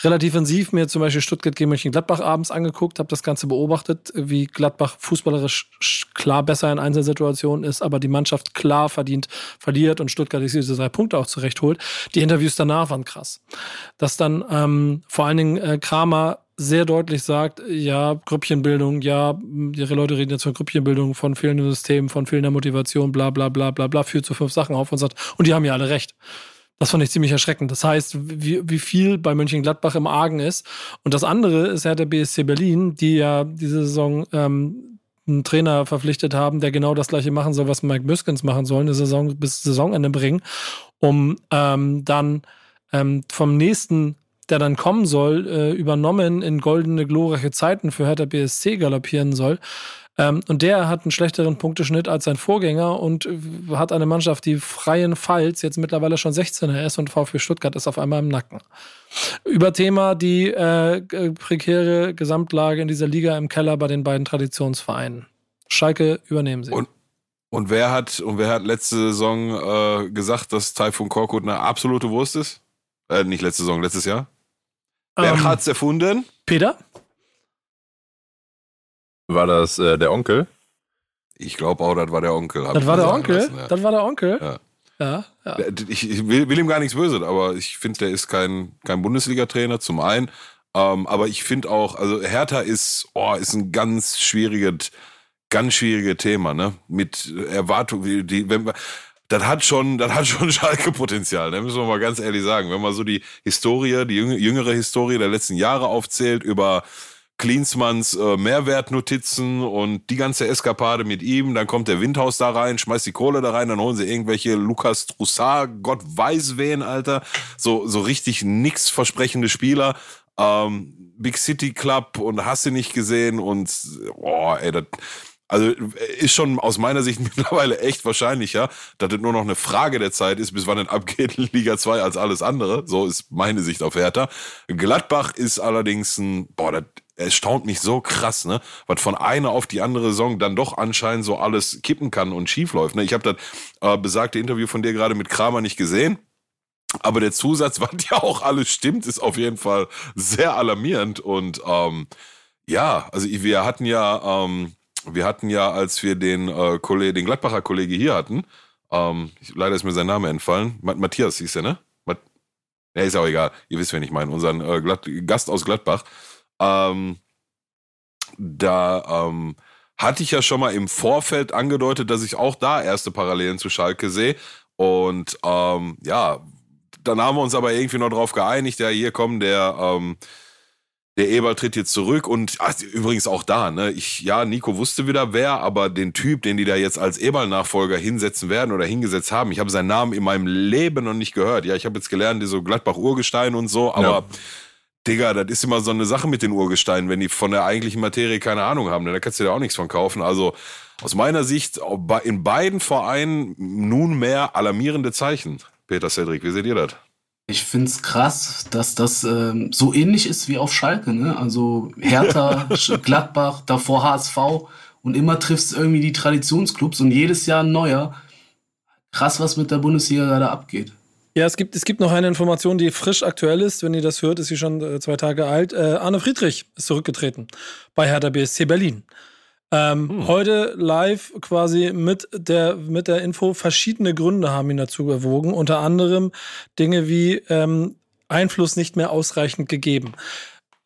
relativ intensiv mir zum Beispiel Stuttgart gegen Mönchengladbach abends angeguckt, habe das Ganze beobachtet, wie Gladbach fußballerisch klar besser in Einzelsituationen ist, aber die Mannschaft klar verdient verliert und Stuttgart diese drei Punkte auch zurecht holt. Die Interviews danach waren krass. Dass dann ähm, vor allen Dingen äh, Kramer sehr deutlich sagt, ja, Grüppchenbildung, ja, ihre Leute reden jetzt von Grüppchenbildung, von fehlendem System, von fehlender Motivation, bla bla bla bla bla, führt zu fünf Sachen auf und sagt, und die haben ja alle recht. Das fand ich ziemlich erschreckend. Das heißt, wie, wie viel bei Mönchengladbach im Argen ist. Und das andere ist ja der BSC Berlin, die ja diese Saison ähm, einen Trainer verpflichtet haben, der genau das gleiche machen soll, was Mike Müskens machen soll, eine Saison bis Saisonende bringen, um ähm, dann ähm, vom nächsten der dann kommen soll, äh, übernommen in goldene, glorreiche Zeiten für Hertha BSC galoppieren soll. Ähm, und der hat einen schlechteren Punkteschnitt als sein Vorgänger und äh, hat eine Mannschaft, die freien Falls jetzt mittlerweile schon 16er ist und VfB Stuttgart ist auf einmal im Nacken. Über Thema die äh, prekäre Gesamtlage in dieser Liga im Keller bei den beiden Traditionsvereinen. Schalke übernehmen sie. Und und wer hat und wer hat letzte Saison äh, gesagt, dass Taifun Korkut eine absolute Wurst ist? Äh, nicht letzte Saison, letztes Jahr. Wer ähm, hat's erfunden? Peter? War das äh, der Onkel? Ich glaube auch, das war der Onkel. Das war der Onkel? Lassen, ja. Das war der Onkel? Ja. Ja, ja. Ich, ich will, will, ihm gar nichts böse, aber ich finde, der ist kein, kein Bundesliga-Trainer, zum einen. Ähm, aber ich finde auch, also Hertha ist, oh, ist ein ganz schwieriges, ganz schwieriges Thema, ne? Mit Erwartung, die, wenn wir, das hat schon, das hat schon *laughs* Schalke-Potenzial, ne? müssen wir mal ganz ehrlich sagen. Wenn man so die Historie, die jüngere Historie der letzten Jahre aufzählt über Klinsmanns äh, Mehrwertnotizen und die ganze Eskapade mit ihm, dann kommt der Windhaus da rein, schmeißt die Kohle da rein, dann holen sie irgendwelche Lukas Troussard, Gott weiß wen, Alter. So, so richtig nix versprechende Spieler. Ähm, Big City Club und hast du nicht gesehen und, oh, ey, das, also ist schon aus meiner Sicht *laughs* mittlerweile echt wahrscheinlicher, dass es nur noch eine Frage der Zeit ist, bis wann es abgeht Liga 2 als alles andere. So ist meine Sicht auf Hertha. Gladbach ist allerdings ein, boah, das erstaunt mich so krass, ne? Was von einer auf die andere Saison dann doch anscheinend so alles kippen kann und schief läuft. Ne? Ich habe das äh, besagte Interview von dir gerade mit Kramer nicht gesehen. Aber der Zusatz, *laughs* was ja auch alles stimmt, ist auf jeden Fall sehr alarmierend. Und ähm, ja, also wir hatten ja ähm, wir hatten ja, als wir den, äh, Kollege, den Gladbacher Kollege hier hatten, ähm, leider ist mir sein Name entfallen, Matthias hieß er, ne? Matt ja, ist auch egal, ihr wisst, wen ich meine, unseren äh, Glad Gast aus Gladbach. Ähm, da ähm, hatte ich ja schon mal im Vorfeld angedeutet, dass ich auch da erste Parallelen zu Schalke sehe. Und ähm, ja, dann haben wir uns aber irgendwie noch drauf geeinigt, ja, hier kommen der ähm, der Eber tritt jetzt zurück und ach, übrigens auch da, ne? Ich, ja, Nico wusste wieder wer, aber den Typ, den die da jetzt als Eberl-Nachfolger hinsetzen werden oder hingesetzt haben, ich habe seinen Namen in meinem Leben noch nicht gehört. Ja, ich habe jetzt gelernt, die so Gladbach-Urgestein und so, aber ja. Digga, das ist immer so eine Sache mit den Urgesteinen, wenn die von der eigentlichen Materie keine Ahnung haben, ne? da kannst du dir auch nichts von kaufen. Also aus meiner Sicht in beiden Vereinen nunmehr alarmierende Zeichen. Peter Cedric, wie seht ihr das? Ich finde es krass, dass das ähm, so ähnlich ist wie auf Schalke. Ne? Also Hertha, *laughs* Gladbach, davor HSV und immer triffst irgendwie die Traditionsclubs und jedes Jahr ein neuer. Krass, was mit der Bundesliga gerade abgeht. Ja, es gibt, es gibt noch eine Information, die frisch aktuell ist. Wenn ihr das hört, ist sie schon äh, zwei Tage alt. Äh, Arne Friedrich ist zurückgetreten bei Hertha BSC Berlin. Ähm, hm. Heute live quasi mit der, mit der Info, verschiedene Gründe haben ihn dazu erwogen. Unter anderem Dinge wie ähm, Einfluss nicht mehr ausreichend gegeben.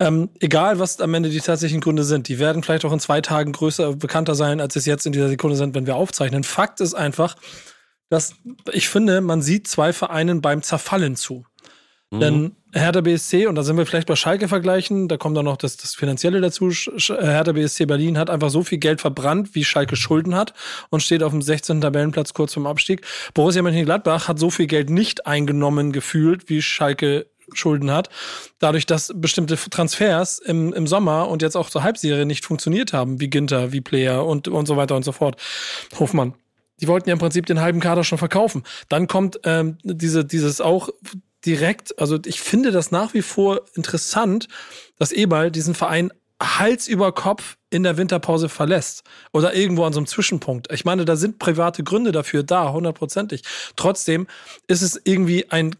Ähm, egal, was am Ende die tatsächlichen Gründe sind, die werden vielleicht auch in zwei Tagen größer, bekannter sein, als es jetzt in dieser Sekunde sind, wenn wir aufzeichnen. Fakt ist einfach, dass ich finde, man sieht zwei Vereinen beim Zerfallen zu. Mhm. Denn Hertha BSC, und da sind wir vielleicht bei Schalke vergleichen, da kommt dann noch das, das Finanzielle dazu. Hertha BSC Berlin hat einfach so viel Geld verbrannt, wie Schalke Schulden hat und steht auf dem 16. Tabellenplatz kurz vorm Abstieg. Borussia Mönchengladbach hat so viel Geld nicht eingenommen gefühlt, wie Schalke Schulden hat, dadurch, dass bestimmte Transfers im, im Sommer und jetzt auch zur Halbserie nicht funktioniert haben, wie Ginter, wie Player und, und so weiter und so fort. Hofmann. Die wollten ja im Prinzip den halben Kader schon verkaufen. Dann kommt ähm, diese, dieses auch direkt, also ich finde das nach wie vor interessant, dass Eberl diesen Verein Hals über Kopf in der Winterpause verlässt oder irgendwo an so einem Zwischenpunkt. Ich meine, da sind private Gründe dafür da, hundertprozentig. Trotzdem ist es irgendwie ein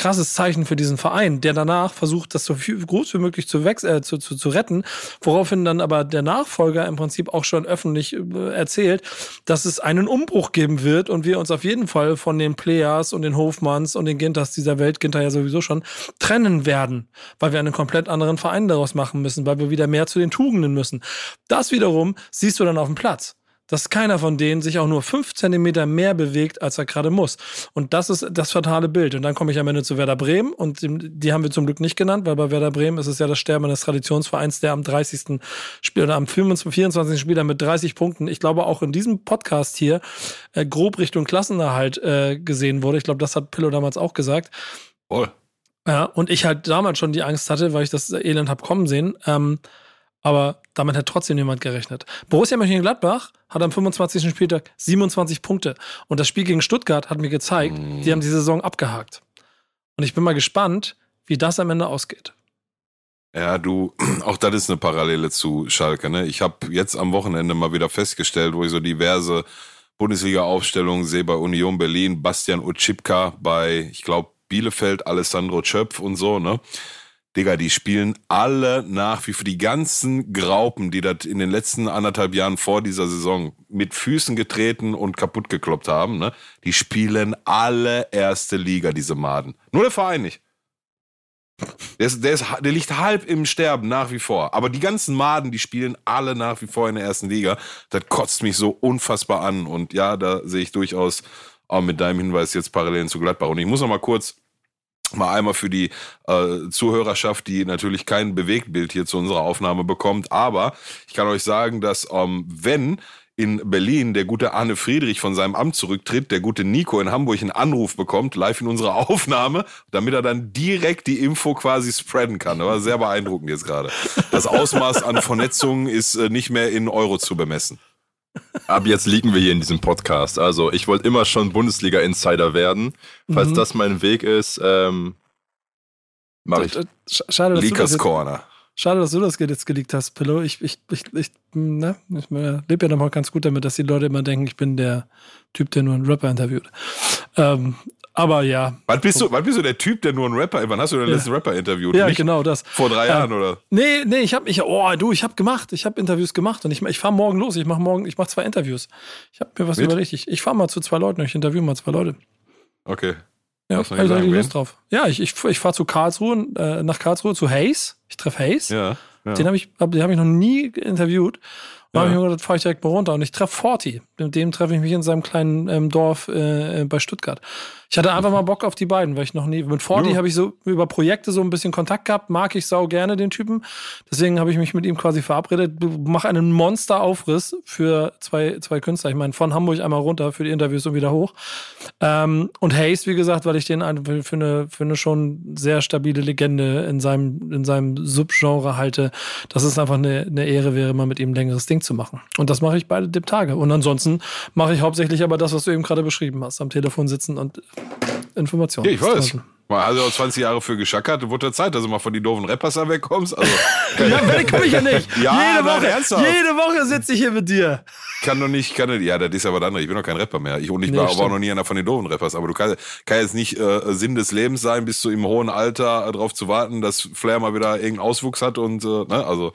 krasses Zeichen für diesen Verein, der danach versucht, das so viel, groß wie möglich zu, äh, zu, zu, zu retten, woraufhin dann aber der Nachfolger im Prinzip auch schon öffentlich äh, erzählt, dass es einen Umbruch geben wird und wir uns auf jeden Fall von den Players und den Hofmanns und den Ginters dieser Welt, Ginter ja sowieso schon, trennen werden, weil wir einen komplett anderen Verein daraus machen müssen, weil wir wieder mehr zu den Tugenden müssen. Das wiederum siehst du dann auf dem Platz dass keiner von denen sich auch nur fünf Zentimeter mehr bewegt, als er gerade muss. Und das ist das fatale Bild. Und dann komme ich am Ende zu Werder Bremen und die haben wir zum Glück nicht genannt, weil bei Werder Bremen ist es ja das Sterben eines Traditionsvereins, der am 30. Spiel oder am 25, 24. Spieler mit 30 Punkten, ich glaube auch in diesem Podcast hier, äh, grob Richtung Klassenerhalt äh, gesehen wurde. Ich glaube, das hat Pillow damals auch gesagt. Voll. Ja, und ich halt damals schon die Angst hatte, weil ich das Elend hab kommen sehen. Ähm, aber damit hat trotzdem niemand gerechnet. Borussia Mönchengladbach hat am 25. Spieltag 27 Punkte. Und das Spiel gegen Stuttgart hat mir gezeigt, mm. die haben die Saison abgehakt. Und ich bin mal gespannt, wie das am Ende ausgeht. Ja, du, *clears throat* auch das ist eine Parallele zu Schalke. Ne? Ich habe jetzt am Wochenende mal wieder festgestellt, wo ich so diverse Bundesliga-Aufstellungen sehe bei Union Berlin, Bastian Utschipka bei, ich glaube, Bielefeld, Alessandro Schöpf und so, ne? Digga, die spielen alle nach wie für die ganzen Graupen, die das in den letzten anderthalb Jahren vor dieser Saison mit Füßen getreten und kaputt gekloppt haben, ne? Die spielen alle erste Liga, diese Maden. Nur der Verein nicht. Der, ist, der, ist, der liegt halb im Sterben nach wie vor. Aber die ganzen Maden, die spielen alle nach wie vor in der ersten Liga. Das kotzt mich so unfassbar an. Und ja, da sehe ich durchaus auch mit deinem Hinweis jetzt Parallelen zu Gladbach. Und ich muss noch mal kurz Mal einmal für die äh, Zuhörerschaft, die natürlich kein Bewegtbild hier zu unserer Aufnahme bekommt. Aber ich kann euch sagen, dass ähm, wenn in Berlin der gute Arne Friedrich von seinem Amt zurücktritt, der gute Nico in Hamburg einen Anruf bekommt, live in unserer *laughs* Aufnahme, damit er dann direkt die Info quasi spreaden kann. Das war sehr beeindruckend jetzt gerade. Das Ausmaß an Vernetzung ist äh, nicht mehr in Euro zu bemessen. Ab jetzt liegen wir hier in diesem Podcast. Also ich wollte immer schon Bundesliga-Insider werden. Falls mhm. das mein Weg ist, ähm, mache ich. Schade, dass Leakers Corner. Schade, dass du das jetzt geleakt hast, Pillow. Ich, ich, ich, ich, ne? ich lebe ja noch mal ganz gut damit, dass die Leute immer denken, ich bin der Typ, der nur einen Rapper interviewt. Ähm, aber ja. Wann bist, du, wann bist du der Typ, der nur einen Rapper, wann hast du den ja. letzten Rapper interviewt? Ja, Nicht genau das. Vor drei ja. Jahren, oder? Nee, nee, ich habe ich, oh, du, ich habe gemacht. Ich habe Interviews gemacht und ich, ich fahre morgen los. Ich mache morgen, ich mache zwei Interviews. Ich habe mir was Mit? überlegt. Ich, ich fahre mal zu zwei Leuten. Ich interview mal zwei Leute. Okay. Ja, ich habe Lust drauf. Ja, ich, ich, ich fahre zu Karlsruhe, äh, nach Karlsruhe zu Hayes. Ich treffe Hayes. Ja, ja. Den habe ich, hab, den hab ich noch nie interviewt. Ja. habe ich mir gedacht, fahre ich direkt mal runter. Und ich treffe Forti. Mit dem treffe ich mich in seinem kleinen ähm, Dorf äh, bei Stuttgart. Ich hatte einfach mal Bock auf die beiden, weil ich noch nie. Mit Forti ja. habe ich so über Projekte so ein bisschen Kontakt gehabt, mag ich sau gerne den Typen. Deswegen habe ich mich mit ihm quasi verabredet. Mach einen Monster-Aufriss für zwei, zwei Künstler. Ich meine, von Hamburg einmal runter für die Interviews und wieder hoch. Ähm, und Hayes, wie gesagt, weil ich den für eine, für eine schon sehr stabile Legende in seinem, in seinem Subgenre halte, dass es einfach eine, eine Ehre wäre, mal mit ihm ein längeres Ding zu machen. Und das mache ich beide Tage. Und ansonsten mache ich hauptsächlich aber das, was du eben gerade beschrieben hast. Am Telefon sitzen und Informationen. Ja, ich weiß. Also auch 20 Jahre für geschackert, wurde Zeit, dass du mal von die doofen Rappers da wegkommst. Also, *laughs* ja, weg komme ich ja nicht. *laughs* ja, jede Woche, ernsthaft. jede Woche sitze ich hier mit dir. Kann doch nicht, kann nicht, ja, das ist aber dann, ich bin doch kein Rapper mehr. Ich, und ich nee, war, war auch noch nie einer von den doofen Rappers, aber du kannst kann jetzt nicht äh, Sinn des Lebens sein, bis zu im hohen Alter äh, darauf zu warten, dass Flair mal wieder irgendeinen Auswuchs hat und, äh, ne, also,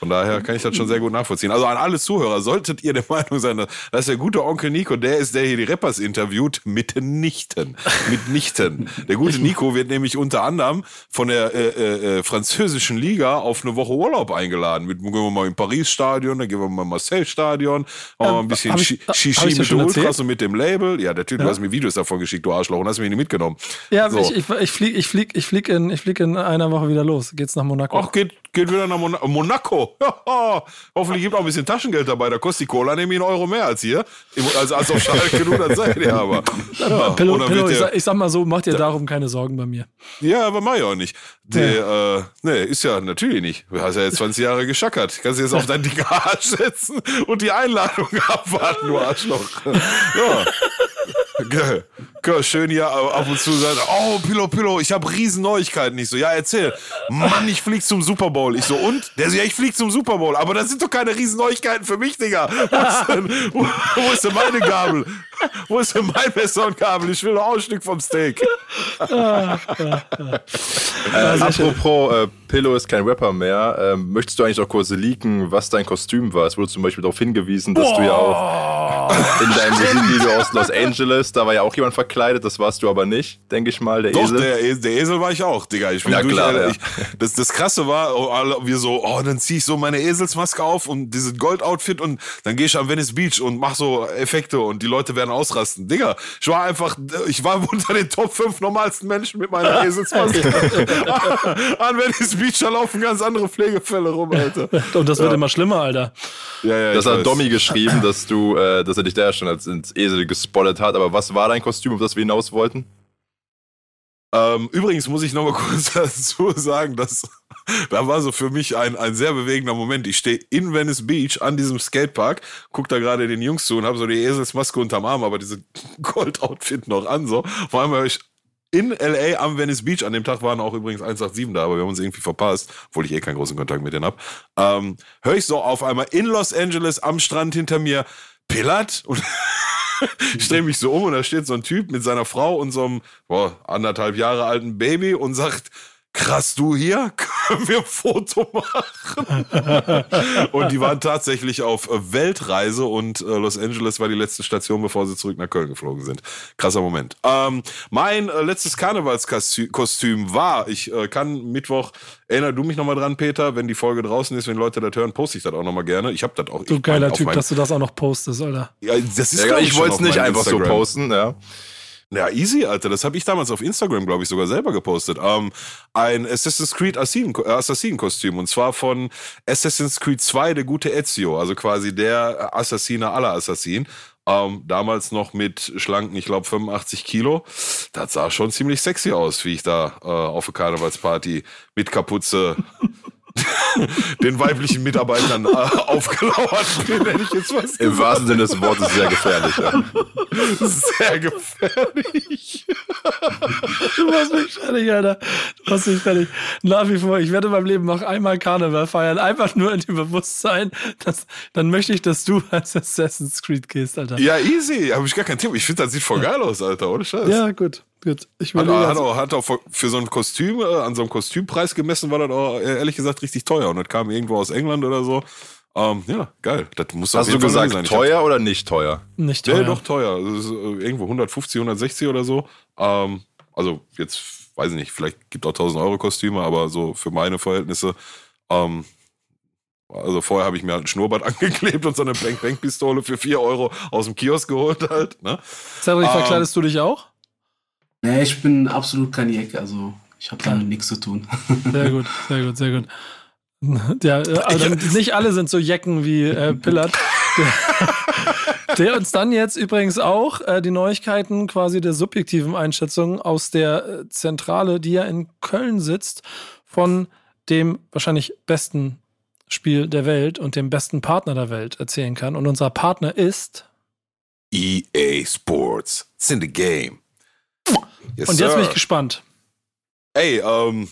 von daher kann ich das schon sehr gut nachvollziehen. Also an alle Zuhörer, solltet ihr der *laughs* Meinung sein, dass der gute Onkel Nico, der ist, der hier die Rappers interviewt, mitnichten. Mitnichten. Der gute Nico wird nämlich unter anderem von der äh, äh, äh französischen Liga auf eine Woche Urlaub eingeladen. Mit, gehen wir mal im Paris-Stadion, dann gehen wir mal im Marseille-Stadion, machen wir mal ein bisschen Shishi mit Ultras und mit dem Label. Ja, der Typ, ja. du hast mir Videos davon geschickt, du Arschloch, und hast mir nicht mitgenommen. Ja, so. ich, ich, ich fliege ich flieg, ich flieg in, ich flieg in einer Woche wieder los. Geht's nach Monaco. Ach, geht, geht wieder nach Mon Monaco. *laughs* Hoffentlich gibt auch ein bisschen Taschengeld dabei. Da kostet die Cola nämlich einen Euro mehr als hier. Also als auf Schalke, du, das seid ihr aber. Ja, Pillow, Pillow, ich, sag, ich, sag, mal so, mach dir darum keine Sorgen bei mir. Ja, aber mach ich auch nicht. Der, ja. äh, nee, ist ja natürlich nicht. Du hast ja jetzt 20 Jahre geschackert. Kannst du jetzt auf dein dicker Arsch setzen und die Einladung *laughs* abwarten, du Arschloch. Ja. *laughs* Schön hier ab und zu sagen, oh, Pillow, Pillow, ich habe riesen Neuigkeiten. Ich so, ja, erzähl. Mann, ich flieg zum Super Bowl. Ich so, und? Der so, ja, ich flieg zum Super Bowl. Aber das sind doch keine riesen Neuigkeiten für mich, Digga. Wo ist denn, wo, wo ist denn meine Gabel? Wo ist denn mein Messer und Gabel? Ich will auch ein Stück vom Steak. *laughs* äh, apropos, äh, Pillow ist kein Rapper mehr. Ähm, möchtest du eigentlich auch kurz leaken, was dein Kostüm war? Es wurde zum Beispiel darauf hingewiesen, dass Boah. du ja auch *laughs* in deinem Musikvideo aus Los Angeles, da war ja auch jemand verkleidet, das warst du aber nicht, denke ich mal, der Doch, Esel. Der, e-, der Esel war ich auch, Digga. Ich bin ja, durch, klar, ja. ich, das, das Krasse war, oh, wir so, oh, dann zieh ich so meine Eselsmaske auf und dieses Goldoutfit und dann gehe ich am Venice Beach und mach so Effekte und die Leute werden ausrasten. Digga, ich war einfach, ich war *laughs* unter den Top 5 normalsten Menschen mit meiner Eselsmaske. *laughs* *laughs* an Venice Beach, da laufen ganz andere Pflegefälle rum, Alter. Und das wird ja. immer schlimmer, Alter. Ja, ja, das hat weiß. Domi geschrieben, dass du, äh, dass er dich da schon als ins Esel gespottet hat. Aber was war dein Kostüm, auf das wir hinaus wollten? Ähm, übrigens muss ich noch mal *laughs* kurz dazu sagen, dass *laughs* da war so für mich ein, ein sehr bewegender Moment. Ich stehe in Venice Beach an diesem Skatepark, guck da gerade den Jungs zu und habe so die Eselsmaske unterm Arm, aber diese *laughs* Gold-Outfit noch an. So. Vor allem habe ich in LA am Venice Beach. An dem Tag waren auch übrigens 187 da, aber wir haben uns irgendwie verpasst, obwohl ich eh keinen großen Kontakt mit denen hab. Ähm, Höre ich so auf einmal in Los Angeles am Strand hinter mir Pillard und ich drehe mich so um und da steht so ein Typ mit seiner Frau und so einem boah, anderthalb Jahre alten Baby und sagt, krass, du hier, *laughs* können wir ein Foto machen? *laughs* und die waren tatsächlich auf äh, Weltreise und äh, Los Angeles war die letzte Station, bevor sie zurück nach Köln geflogen sind. Krasser Moment. Ähm, mein äh, letztes Karnevalskostüm war, ich äh, kann Mittwoch, erinner du mich nochmal dran, Peter, wenn die Folge draußen ist, wenn Leute das hören, poste ich das auch nochmal gerne. Ich habe das auch. Du geiler Typ, dass du das auch noch postest, Alter. Ja, das ist ja, ich wollte es nicht einfach Instagram. so posten, ja. Ja, easy, Alter. Das habe ich damals auf Instagram, glaube ich, sogar selber gepostet. Ähm, ein Assassin's Creed Assassin-Kostüm. Und zwar von Assassin's Creed 2, der gute Ezio. Also quasi der Assassiner aller Assassinen. Ähm, damals noch mit schlanken, ich glaube, 85 Kilo. Das sah schon ziemlich sexy aus, wie ich da äh, auf der Karnevalsparty mit Kapuze *laughs* den weiblichen Mitarbeitern äh, aufgelauert *laughs* bin, hätte ich jetzt was Im wahrsten Sinne des Wortes sehr gefährlich. Ja. *laughs* Sehr gefährlich. Du machst mich fertig, Alter. Du machst mich fertig. Nach wie vor, ich werde in meinem Leben noch einmal Karneval feiern. Einfach nur in dem Bewusstsein, dass, dann möchte ich, dass du als Assassin's Creed gehst, Alter. Ja, easy. Habe ich gar kein Thema. Ich finde, das sieht voll geil aus, Alter. Ohne Scheiß. Ja, gut. Gut, ich hat, hat, auch, hat auch für so ein Kostüm, äh, an so einem Kostümpreis gemessen, war das auch äh, ehrlich gesagt richtig teuer. Und das kam irgendwo aus England oder so. Ähm, ja, geil. Das muss Hast du gesagt, sein. teuer oder nicht teuer? Nicht teuer. Ja, doch teuer. Ist äh, irgendwo 150, 160 oder so. Ähm, also jetzt, weiß ich nicht, vielleicht gibt auch 1000 Euro Kostüme, aber so für meine Verhältnisse. Ähm, also vorher habe ich mir halt ein Schnurrbart *laughs* angeklebt und so eine Bang-Bang-Pistole für 4 Euro aus dem Kiosk geholt halt. Ne? Cedric, ähm, verkleidest du dich auch? Nee, ich bin absolut keine Jacke, also ich habe damit nichts zu tun. *laughs* Sehr gut, sehr gut, sehr gut. Ja, also nicht alle sind so Jecken wie äh, Pillard. Der, der, uns dann jetzt übrigens auch äh, die Neuigkeiten quasi der subjektiven Einschätzung aus der äh, Zentrale, die ja in Köln sitzt, von dem wahrscheinlich besten Spiel der Welt und dem besten Partner der Welt erzählen kann. Und unser Partner ist EA Sports. It's in the game. Yes, und jetzt sir. bin ich gespannt. Ey, ähm,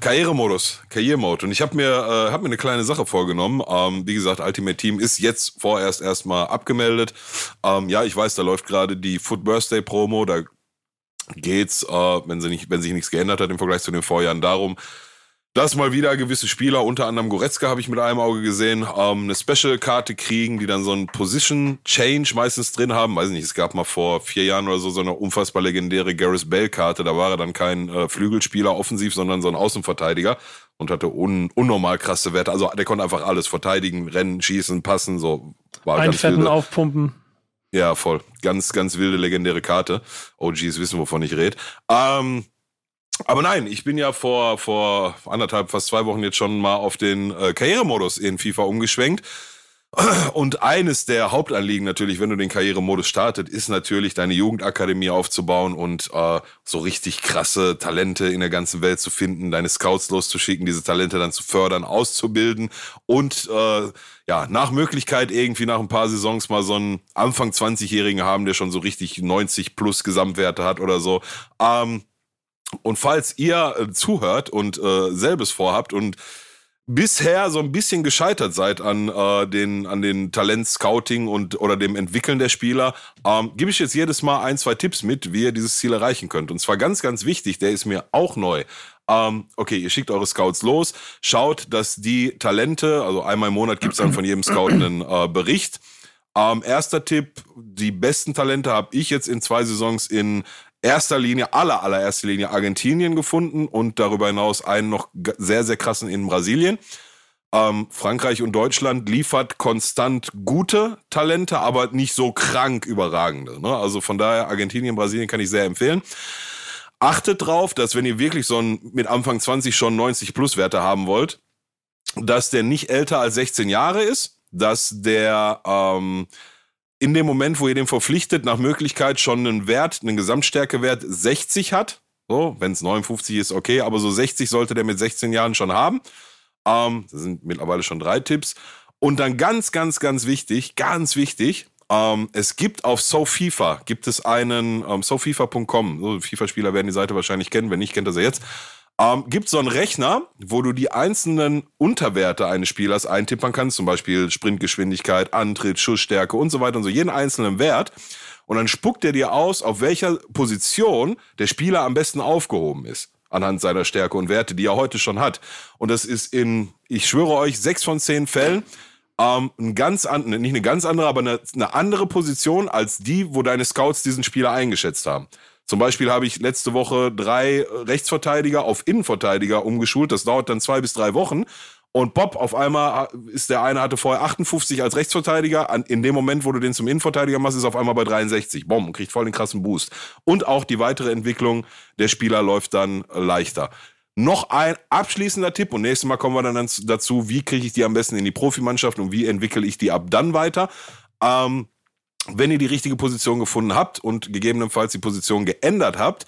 Karrieremodus, Karrieremode. Und ich habe mir, äh, hab mir eine kleine Sache vorgenommen. Ähm, wie gesagt, Ultimate Team ist jetzt vorerst erstmal abgemeldet. Ähm, ja, ich weiß, da läuft gerade die Foot Birthday Promo. Da geht's, äh, wenn, sie nicht, wenn sich nichts geändert hat im Vergleich zu den Vorjahren, darum, dass mal wieder gewisse Spieler, unter anderem Goretzka habe ich mit einem Auge gesehen, ähm, eine Special-Karte kriegen, die dann so einen Position-Change meistens drin haben. Weiß nicht, es gab mal vor vier Jahren oder so so eine unfassbar legendäre Gareth Bale-Karte. Da war er dann kein äh, Flügelspieler offensiv, sondern so ein Außenverteidiger und hatte un unnormal krasse Werte. Also der konnte einfach alles verteidigen, rennen, schießen, passen, so. War Einfetten, wilde. aufpumpen. Ja, voll. Ganz, ganz wilde, legendäre Karte. OGs wissen, wovon ich rede. Ähm, aber nein, ich bin ja vor, vor anderthalb, fast zwei Wochen jetzt schon mal auf den äh, Karrieremodus in FIFA umgeschwenkt. *clears throat* Und eines der Hauptanliegen natürlich, wenn du den Karrieremodus startet, ist natürlich deine Jugendakademie aufzubauen und äh, so richtig krasse Talente in der ganzen Welt zu finden, deine Scouts loszuschicken, diese Talente dann zu fördern, auszubilden und äh, ja, nach Möglichkeit irgendwie nach ein paar Saisons mal so einen Anfang 20-Jährigen haben, der schon so richtig 90 plus Gesamtwerte hat oder so. Ähm, und falls ihr äh, zuhört und äh, selbes vorhabt und bisher so ein bisschen gescheitert seid an äh, den an den Talent-Scouting und oder dem Entwickeln der Spieler, ähm, gebe ich jetzt jedes Mal ein, zwei Tipps mit, wie ihr dieses Ziel erreichen könnt. Und zwar ganz, ganz wichtig, der ist mir auch neu. Ähm, okay, ihr schickt eure Scouts los, schaut, dass die Talente, also einmal im Monat gibt's dann von jedem Scout einen äh, Bericht. Ähm, erster Tipp, die besten Talente habe ich jetzt in zwei Saisons in erster Linie, aller, allererster Linie Argentinien gefunden und darüber hinaus einen noch sehr, sehr krassen in Brasilien. Ähm, Frankreich und Deutschland liefert konstant gute Talente, aber nicht so krank überragende. Ne? Also von daher Argentinien, Brasilien kann ich sehr empfehlen. Achtet drauf, dass wenn ihr wirklich so ein, mit Anfang 20 schon 90 plus Werte haben wollt, dass der nicht älter als 16 Jahre ist, dass der ähm, in dem Moment, wo ihr den verpflichtet, nach Möglichkeit schon einen Wert, einen Gesamtstärkewert 60 hat. So, wenn es 59 ist, okay, aber so 60 sollte der mit 16 Jahren schon haben. Ähm, das sind mittlerweile schon drei Tipps. Und dann ganz, ganz, ganz wichtig, ganz wichtig, ähm, es gibt auf SoFIFA, gibt es einen, ähm, SoFIFA.com, so FIFA-Spieler werden die Seite wahrscheinlich kennen, wenn nicht, kennt er sie jetzt ähm, gibt so einen Rechner, wo du die einzelnen Unterwerte eines Spielers eintippern kannst, zum Beispiel Sprintgeschwindigkeit, Antritt, Schussstärke und so weiter und so, jeden einzelnen Wert. Und dann spuckt er dir aus, auf welcher Position der Spieler am besten aufgehoben ist anhand seiner Stärke und Werte, die er heute schon hat. Und das ist in, ich schwöre euch, sechs von zehn Fällen ähm, ein ganz an, nicht eine ganz andere, aber eine, eine andere Position als die, wo deine Scouts diesen Spieler eingeschätzt haben. Zum Beispiel habe ich letzte Woche drei Rechtsverteidiger auf Innenverteidiger umgeschult. Das dauert dann zwei bis drei Wochen. Und Bob, auf einmal ist der eine hatte vorher 58 als Rechtsverteidiger. In dem Moment, wo du den zum Innenverteidiger machst, ist auf einmal bei 63. Bom, kriegt voll den krassen Boost. Und auch die weitere Entwicklung der Spieler läuft dann leichter. Noch ein abschließender Tipp und nächstes Mal kommen wir dann dazu, wie kriege ich die am besten in die Profimannschaft und wie entwickle ich die ab dann weiter. Ähm, wenn ihr die richtige Position gefunden habt und gegebenenfalls die Position geändert habt,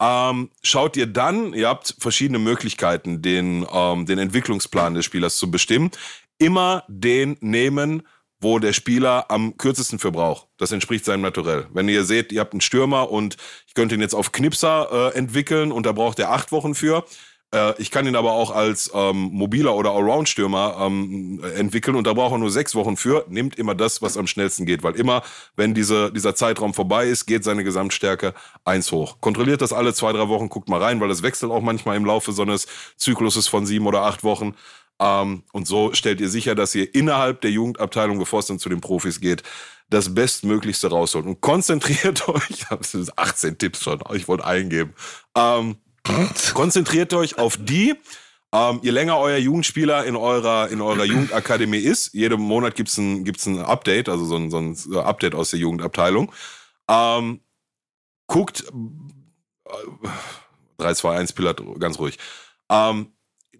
ähm, schaut ihr dann, ihr habt verschiedene Möglichkeiten, den, ähm, den Entwicklungsplan des Spielers zu bestimmen. Immer den nehmen, wo der Spieler am kürzesten für braucht. Das entspricht seinem Naturell. Wenn ihr seht, ihr habt einen Stürmer und ich könnte ihn jetzt auf Knipser äh, entwickeln und da braucht er acht Wochen für, äh, ich kann ihn aber auch als ähm, mobiler oder Allround-Stürmer ähm, entwickeln und da braucht er nur sechs Wochen für. Nimmt immer das, was am schnellsten geht, weil immer, wenn diese, dieser Zeitraum vorbei ist, geht seine Gesamtstärke eins hoch. Kontrolliert das alle zwei, drei Wochen, guckt mal rein, weil das wechselt auch manchmal im Laufe so eines Zykluses von sieben oder acht Wochen. Ähm, und so stellt ihr sicher, dass ihr innerhalb der Jugendabteilung, bevor es dann zu den Profis geht, das Bestmöglichste rausholt. Und konzentriert *laughs* euch, das sind 18 Tipps schon, ich wollte eingeben. Ähm, Konzentriert euch auf die. Ähm, je länger euer Jugendspieler in eurer, in eurer *clears throat* Jugendakademie ist, jeden Monat gibt's ein, gibt's ein Update, also so ein, so ein Update aus der Jugendabteilung. Ähm, guckt, äh, 3, 2, 1, Pilat, ganz ruhig. Ähm,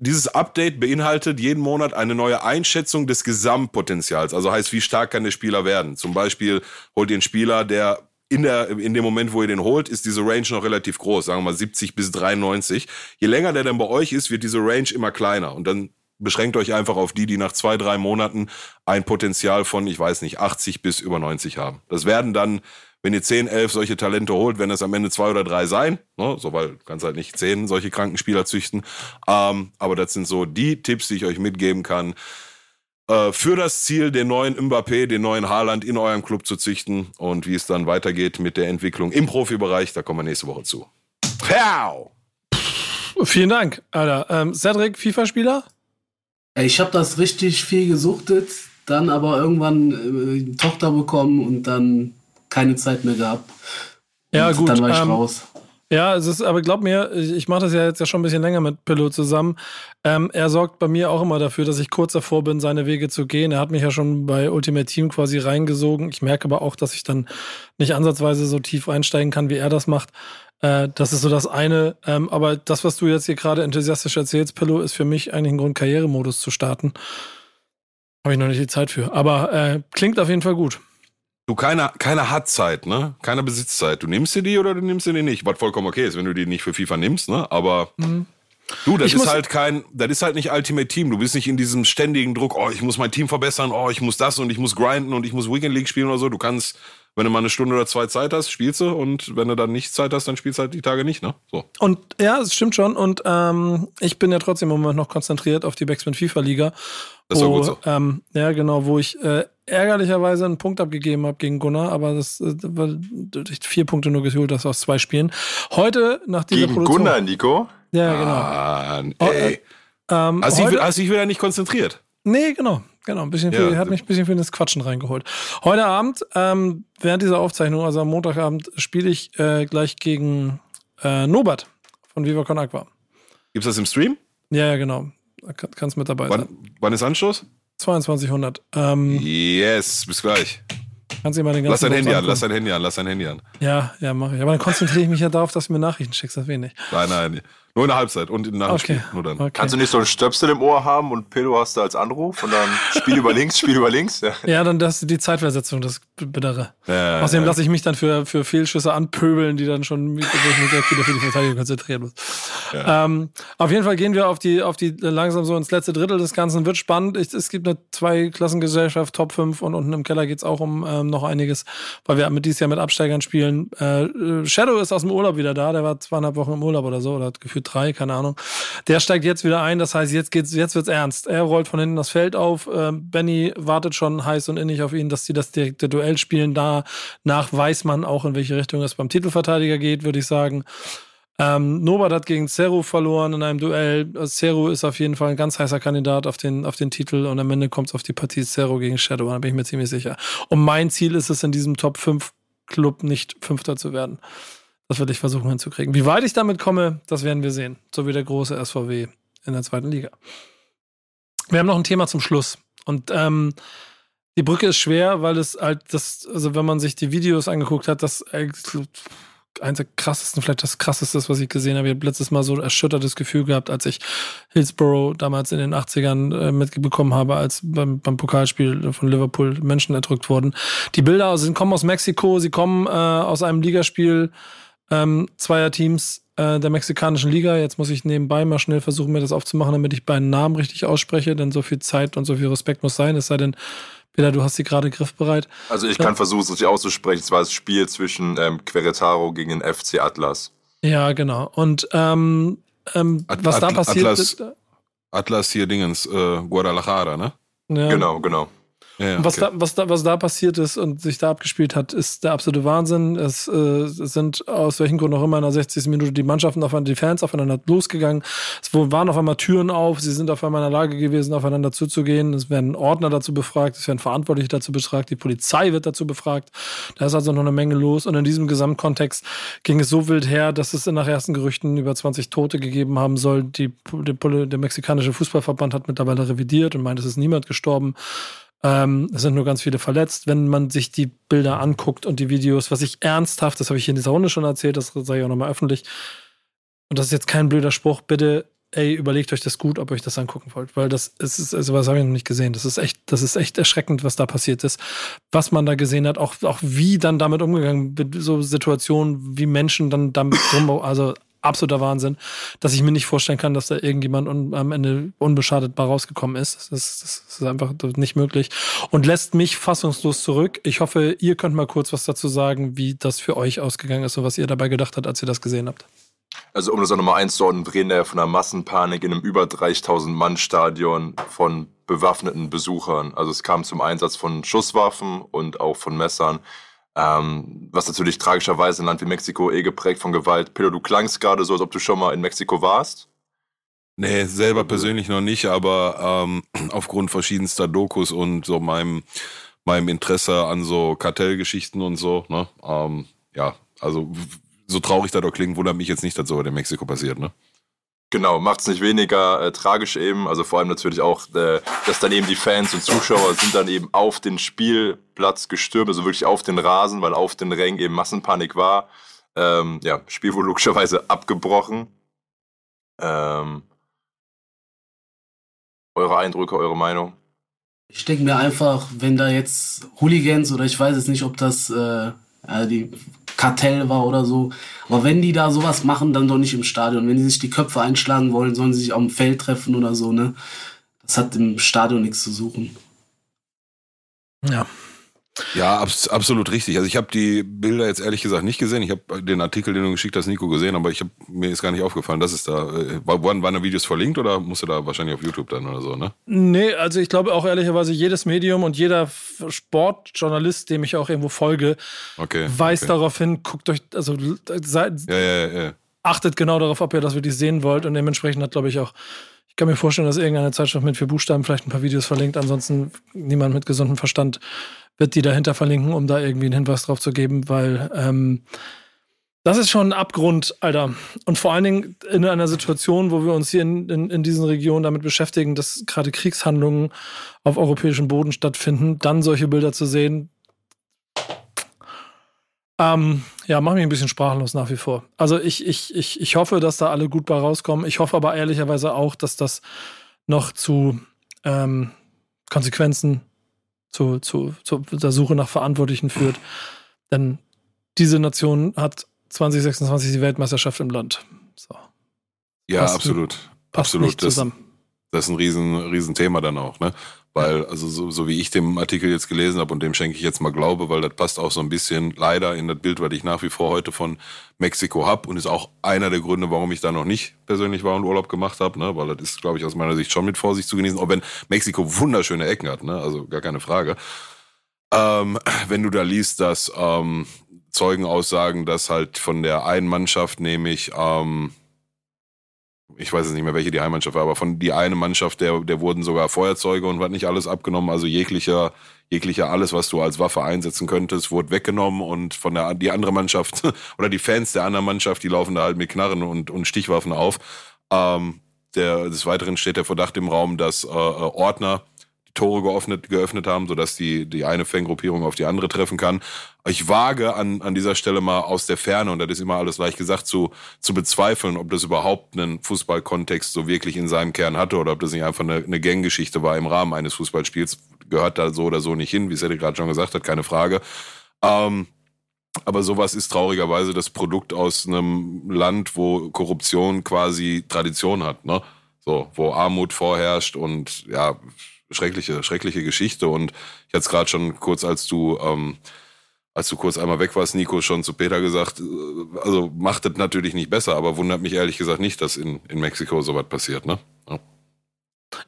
dieses Update beinhaltet jeden Monat eine neue Einschätzung des Gesamtpotenzials. Also heißt, wie stark kann der Spieler werden? Zum Beispiel holt ihr einen Spieler, der in, der, in dem Moment, wo ihr den holt, ist diese Range noch relativ groß, sagen wir mal 70 bis 93. Je länger der dann bei euch ist, wird diese Range immer kleiner und dann beschränkt euch einfach auf die, die nach zwei, drei Monaten ein Potenzial von, ich weiß nicht, 80 bis über 90 haben. Das werden dann, wenn ihr 10, 11 solche Talente holt, werden es am Ende zwei oder drei sein. Ne? So, weil du kannst halt nicht 10 solche kranken Spieler züchten. Ähm, aber das sind so die Tipps, die ich euch mitgeben kann äh, für das Ziel, den neuen Mbappé, den neuen Haaland in eurem Club zu züchten und wie es dann weitergeht mit der Entwicklung im Profibereich, da kommen wir nächste Woche zu. Pow! Vielen Dank, Alter. Ähm, Cedric, FIFA-Spieler? Ich habe das richtig viel gesuchtet, dann aber irgendwann äh, eine Tochter bekommen und dann keine Zeit mehr gehabt. Ja, und gut. Dann war ich ähm, raus. Ja, es ist, aber glaub mir, ich mache das ja jetzt ja schon ein bisschen länger mit Pillow zusammen. Ähm, er sorgt bei mir auch immer dafür, dass ich kurz davor bin, seine Wege zu gehen. Er hat mich ja schon bei Ultimate Team quasi reingesogen. Ich merke aber auch, dass ich dann nicht ansatzweise so tief einsteigen kann, wie er das macht. Äh, das ist so das eine. Ähm, aber das, was du jetzt hier gerade enthusiastisch erzählst, Pillow, ist für mich eigentlich ein Grund, Karrieremodus zu starten. Habe ich noch nicht die Zeit für. Aber äh, klingt auf jeden Fall gut. Du, keiner, keiner hat Zeit, ne? Keiner Besitzzeit. Du nimmst dir die oder du nimmst dir die nicht. Was vollkommen okay ist, wenn du die nicht für FIFA nimmst, ne? Aber Mhm. du, das Ich ist halt kein, das ist halt nicht Ultimate Team. Du bist nicht in diesem ständigen Druck, oh, ich muss mein Team verbessern, oh, ich muss das und ich muss grinden und ich muss Weekend League spielen oder so. Du kannst, wenn du mal eine Stunde oder zwei Zeit hast, spielst du und wenn du dann nicht Zeit hast, dann spielst du halt die Tage nicht, ne? So. Und ja, es stimmt schon. Und ähm, ich bin ja trotzdem im Moment noch konzentriert auf die Backspin FIFA Liga. Das wo, gut so. Ähm, ja, genau, wo ich äh, ärgerlicherweise einen Punkt abgegeben habe gegen Gunnar, aber das äh, weil ich vier Punkte nur geholt hast aus zwei Spielen. Heute nach dieser Gegen Produktion. Gunnar, Nico. Ja, genau. Ah, Oh, ey. äh, Ähm, hast du dich wieder nicht konzentriert? Nee, genau. Genau, ein bisschen Ja, viel, hat mich ein bisschen viel ins Quatschen reingeholt. Heute Abend, ähm, während dieser Aufzeichnung, also am Montagabend, spiele ich äh, gleich gegen äh, Norbert von Viva Con Aqua. Gibt's das im Stream? Ja, ja, genau. Da kann, kannst mit dabei Wann, sein. wann ist Anschluss? 2200. Ähm, Yes, bis gleich. kannst du mal den ganzen Lass dein Handy an, angucken. lass dein Handy an, lass dein Handy an. Ja, ja, mache ich. Aber dann konzentriere ich mich ja darauf, dass du mir Nachrichten schickst, das wenig. Nein, nein. Nur in der Halbzeit und nach dem Okay. Spiel. Nur dann. okay. Kannst du nicht so einen Stöpsel im Ohr haben und Pillow hast du als Anruf und dann Spiel über links, Spiel über links? Ja. Ja, dann das die Zeitversetzung, das Bittere. Ja, Außerdem ja. lasse ich mich dann für, für Fehlschüsse anpöbeln, die dann schon, direkt wieder für die Verteidigung konzentrieren muss. Ähm, auf jeden Fall gehen wir auf die, auf die langsam so ins letzte Drittel des Ganzen. Wird spannend. Ich, es gibt eine Zwei-Klassengesellschaft, Top 5 und unten im Keller geht's auch um ähm, noch einiges, weil wir mit dieses Jahr mit Absteigern spielen. Äh, äh, Shadow ist aus dem Urlaub wieder da, der war zweieinhalb Wochen im Urlaub oder so, oder hat gefühlt drei, keine Ahnung. Der steigt jetzt wieder ein, das heißt, jetzt geht's, jetzt wird's ernst. Er rollt von hinten das Feld auf. Ähm, Benny wartet schon heiß und innig auf ihn, dass die das direkte Duell spielen. Danach weiß man auch, in welche Richtung es beim Titelverteidiger geht, würde ich sagen. Ähm, Norbert hat gegen Ceru verloren in einem Duell. Ceru ist auf jeden Fall ein ganz heißer Kandidat auf den, auf den Titel und am Ende kommt es auf die Partie Ceru gegen Shadow, da bin ich mir ziemlich sicher. Und mein Ziel ist es, in diesem Top 5 Club nicht Fünfter zu werden. Das werde ich versuchen hinzukriegen. Wie weit ich damit komme, das werden wir sehen. So wie der große SVW in der zweiten Liga. Wir haben noch ein Thema zum Schluss. Und ähm, die Brücke ist schwer, weil es halt das, also wenn man sich die Videos angeguckt hat, das eins der krassesten, vielleicht das krasseste, was ich gesehen habe. Ich habe letztes Mal so ein erschüttertes Gefühl gehabt, als ich Hillsborough damals in den 80ern äh, mitbekommen habe, als beim, beim Pokalspiel von Liverpool Menschen erdrückt wurden. Die Bilder sind, kommen aus Mexiko, sie kommen äh, aus einem Ligaspiel ähm, zweier Teams äh, der mexikanischen Liga. Jetzt muss ich nebenbei mal schnell versuchen, mir das aufzumachen, damit ich beiden Namen richtig ausspreche, denn so viel Zeit und so viel Respekt muss sein, es sei denn, Peter, du hast sie gerade griffbereit. Also ich kann versuchen, es richtig auszusprechen. Es war das Spiel zwischen ähm, Querétaro gegen den FC Atlas. Ja, genau. Und ähm, ähm, At- was da passiert Atlas- ist, Atlas hier Dingens, äh, Guadalajara, ne? ja, Genau, genau. Ja, Und Was, okay. da, was, da, was da passiert ist und sich da abgespielt hat, ist der absolute Wahnsinn. Es, äh, sind aus welchen Gründen auch immer in der 60. Minute die Mannschaften aufeinander, die Fans aufeinander losgegangen. Es waren auf einmal Türen auf, sie sind auf einmal in der Lage gewesen, aufeinander zuzugehen. Es werden Ordner dazu befragt, es werden Verantwortliche dazu befragt, die Polizei wird dazu befragt. Da ist also noch eine Menge los. Und in diesem Gesamtkontext ging es so wild her, dass es nach ersten Gerüchten über 20 Tote gegeben haben soll. Die, der, der mexikanische Fußballverband hat mittlerweile revidiert und meint, es ist niemand gestorben. Ähm, es sind nur ganz viele verletzt. Wenn man sich die Bilder anguckt und die Videos, was ich ernsthaft, das habe ich hier in dieser Runde schon erzählt, das sage ich auch nochmal öffentlich. Und das ist jetzt kein blöder Spruch, bitte, ey, überlegt euch das gut, ob ihr euch das angucken wollt, weil das ist, also was habe ich noch nicht gesehen. Das ist echt, das ist echt erschreckend, was da passiert ist, was man da gesehen hat, auch, auch wie dann damit umgegangen so Situationen, wie Menschen dann damit drum, also absoluter Wahnsinn, dass ich mir nicht vorstellen kann, dass da irgendjemand un, am Ende unbeschadet rausgekommen ist. Das ist, das ist einfach nicht möglich und lässt mich fassungslos zurück. Ich hoffe, ihr könnt mal kurz was dazu sagen, wie das für euch ausgegangen ist und was ihr dabei gedacht habt, als ihr das gesehen habt. Also um das auch nochmal einzuordnen, wir reden ja von einer Massenpanik in einem über 30.000 Mann Stadion von bewaffneten Besuchern. Also es kam zum Einsatz von Schusswaffen und auch von Messern. Ähm, was natürlich tragischerweise ein Land wie Mexiko eh geprägt von Gewalt. Pedro, du klangst gerade so, als ob du schon mal in Mexiko warst. Nee, selber persönlich noch nicht, aber ähm, *clears throat* aufgrund verschiedenster Dokus und so meinem, meinem Interesse an so Kartellgeschichten und so, ne? Ähm, ja, also so traurig das doch klingt, wundert mich jetzt nicht, dass so in Mexiko passiert, ne? Genau, macht es nicht weniger äh, tragisch eben. Also vor allem natürlich auch, äh, dass dann eben die Fans und Zuschauer sind dann eben auf den Spielplatz gestürmt, also wirklich auf den Rasen, weil auf den Rängen eben Massenpanik war. Ähm, ja, Spiel wurde logischerweise abgebrochen. Ähm, eure Eindrücke, eure Meinung? Ich denke mir einfach, wenn da jetzt Hooligans oder ich weiß jetzt nicht, ob das äh, die Kartell war oder so, aber wenn die da sowas machen, dann doch nicht im Stadion. Wenn die sich die Köpfe einschlagen wollen, sollen sie sich auf dem Feld treffen oder so, ne? Das hat im Stadion nichts zu suchen. Ja. Ja, abs absolut richtig. Also ich habe die Bilder jetzt ehrlich gesagt nicht gesehen. Ich habe den Artikel, den du geschickt hast, Nico gesehen, aber ich hab, mir ist gar nicht aufgefallen, dass es da. Äh, waren, waren da Videos verlinkt oder musst du da wahrscheinlich auf YouTube dann oder so, ne? Nee, also ich glaube auch ehrlicherweise, jedes Medium und jeder Sportjournalist, dem ich auch irgendwo folge, okay, weist okay. darauf hin, guckt euch, also seid, ja, ja, ja. achtet genau darauf, ob ihr das wirklich sehen wollt. Und dementsprechend hat, glaube ich, auch ich kann mir vorstellen, dass irgendeine Zeitschrift mit vier Buchstaben vielleicht ein paar Videos verlinkt. Ansonsten niemand mit gesundem Verstand wird die dahinter verlinken, um da irgendwie einen Hinweis drauf zu geben, weil ähm, das ist schon ein Abgrund, Alter. Und vor allen Dingen in einer Situation, wo wir uns hier in, in, in diesen Regionen damit beschäftigen, dass gerade Kriegshandlungen auf europäischem Boden stattfinden, dann solche Bilder zu sehen, ähm, ja, macht mich ein bisschen sprachlos nach wie vor. Also ich, ich, ich, ich hoffe, dass da alle gut bei rauskommen. Ich hoffe aber ehrlicherweise auch, dass das noch zu ähm, Konsequenzen, zu, zu, zu der Suche nach Verantwortlichen führt. Denn diese Nation hat 2026 die Weltmeisterschaft im Land. So. Ja, Passt- absolut. Passt absolut. nicht Das, zusammen. das ist ein riesen, riesen Thema dann auch, ne? Weil, also so, so wie ich dem Artikel jetzt gelesen habe und dem schenke ich jetzt mal Glaube, weil das passt auch so ein bisschen leider in das Bild, was ich nach wie vor heute von Mexiko hab und ist auch einer der Gründe, warum ich da noch nicht persönlich war und Urlaub gemacht habe, ne? Weil das ist, glaube ich, aus meiner Sicht schon mit Vorsicht zu genießen, auch wenn Mexiko wunderschöne Ecken hat, ne? Also gar keine Frage. Ähm, wenn du da liest, dass ähm, Zeugen aussagen, dass halt von der einen Mannschaft, nämlich ähm, ich weiß jetzt nicht mehr, welche die Heimmannschaft war, aber von die eine Mannschaft, der, der wurden sogar Feuerzeuge und was nicht alles abgenommen, also jeglicher, jeglicher alles, was du als Waffe einsetzen könntest, wurde weggenommen und von der die andere Mannschaft *laughs* oder die Fans der anderen Mannschaft, die laufen da halt mit Knarren und, und Stichwaffen auf. Ähm, der, des Weiteren steht der Verdacht im Raum, dass äh, Ordner Tore geöffnet, geöffnet haben, sodass die, die eine Fangruppierung auf die andere treffen kann. Ich wage an, an dieser Stelle mal aus der Ferne, und das ist immer alles leicht gesagt, zu, zu bezweifeln, ob das überhaupt einen Fußballkontext so wirklich in seinem Kern hatte oder ob das nicht einfach eine, eine Ganggeschichte war im Rahmen eines Fußballspiels. Gehört da so oder so nicht hin, wie Sedi gerade schon gesagt hat, keine Frage. Ähm, aber sowas ist traurigerweise das Produkt aus einem Land, wo Korruption quasi Tradition hat, ne? So, wo Armut vorherrscht und ja, schreckliche, schreckliche Geschichte. Und ich hatte es gerade schon kurz, als du, ähm, als du kurz einmal weg warst, Nico, schon zu Peter gesagt, äh, also macht das natürlich nicht besser, aber wundert mich ehrlich gesagt nicht, dass in, in Mexiko sowas passiert, ne? Ja.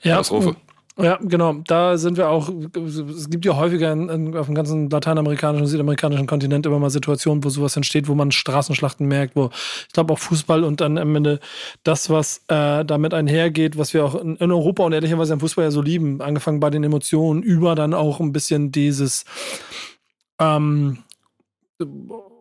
Ja, Katastrophe. Ja, genau. Da sind wir auch. Es gibt ja häufiger in, in, auf dem ganzen lateinamerikanischen und südamerikanischen Kontinent immer mal Situationen, wo sowas entsteht, wo man Straßenschlachten merkt, wo ich glaube auch Fußball und dann am Ende das, was äh, damit einhergeht, was wir auch in, in Europa und ehrlicherweise im Fußball ja so lieben, angefangen bei den Emotionen, über dann auch ein bisschen dieses ähm,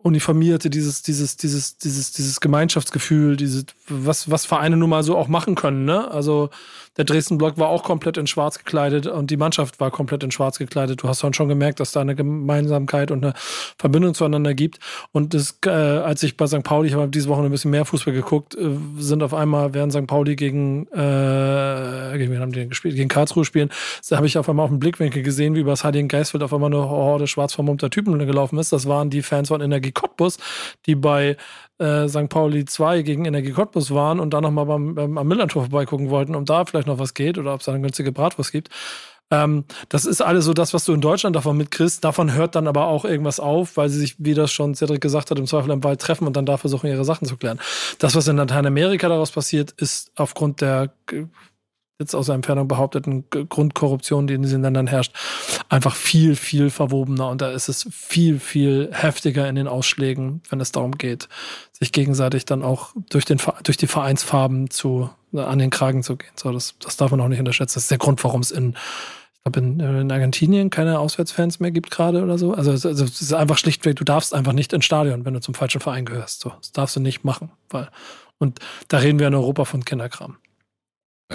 uniformierte, dieses, dieses, dieses, dieses, dieses Gemeinschaftsgefühl, dieses, was, was Vereine nun mal so auch machen können, ne? Also der Dresden-Block war auch komplett in schwarz gekleidet und die Mannschaft war komplett in schwarz gekleidet. Du hast dann schon gemerkt, dass da eine Gemeinsamkeit und eine Verbindung zueinander gibt. Und das, äh, als ich bei St. Pauli, ich habe diese Woche ein bisschen mehr Fußball geguckt, äh, sind auf einmal, während St. Pauli gegen, äh, gegen wen haben die gespielt? Gegen Karlsruhe spielen, da habe ich auf einmal auf dem Blickwinkel gesehen, wie über das Heiligen Geistfeld auf einmal eine Horde schwarz vermummter Typen gelaufen ist. Das waren die Fans von Energie Cottbus, die bei äh, St. Pauli 2 gegen Energie Cottbus waren und da nochmal beim, beim, am Millantor vorbeigucken wollten, um da vielleicht noch was geht oder ob es da eine günstige Bratwurst gibt. Ähm, das ist alles so das, was du in Deutschland davon mitkriegst. Davon hört dann aber auch irgendwas auf, weil sie sich, wie das schon Cedric gesagt hat, im Zweifel im Wald treffen und dann da versuchen, ihre Sachen zu klären. Das, was in Lateinamerika daraus passiert, ist aufgrund der jetzt aus der Entfernung behaupteten Grundkorruption, die in diesen Ländern herrscht, einfach viel, viel verwobener. Und da ist es viel, viel heftiger in den Ausschlägen, wenn es darum geht, sich gegenseitig dann auch durch, den, durch die Vereinsfarben zu, an den Kragen zu gehen. So, das, das darf man auch nicht unterschätzen. Das ist der Grund, warum es in, glaube, in Argentinien keine Auswärtsfans mehr gibt gerade oder so. Also, also es ist einfach schlichtweg, du darfst einfach nicht ins Stadion, wenn du zum falschen Verein gehörst. So, das darfst du nicht machen. Weil, und da reden wir in Europa von Kinderkram.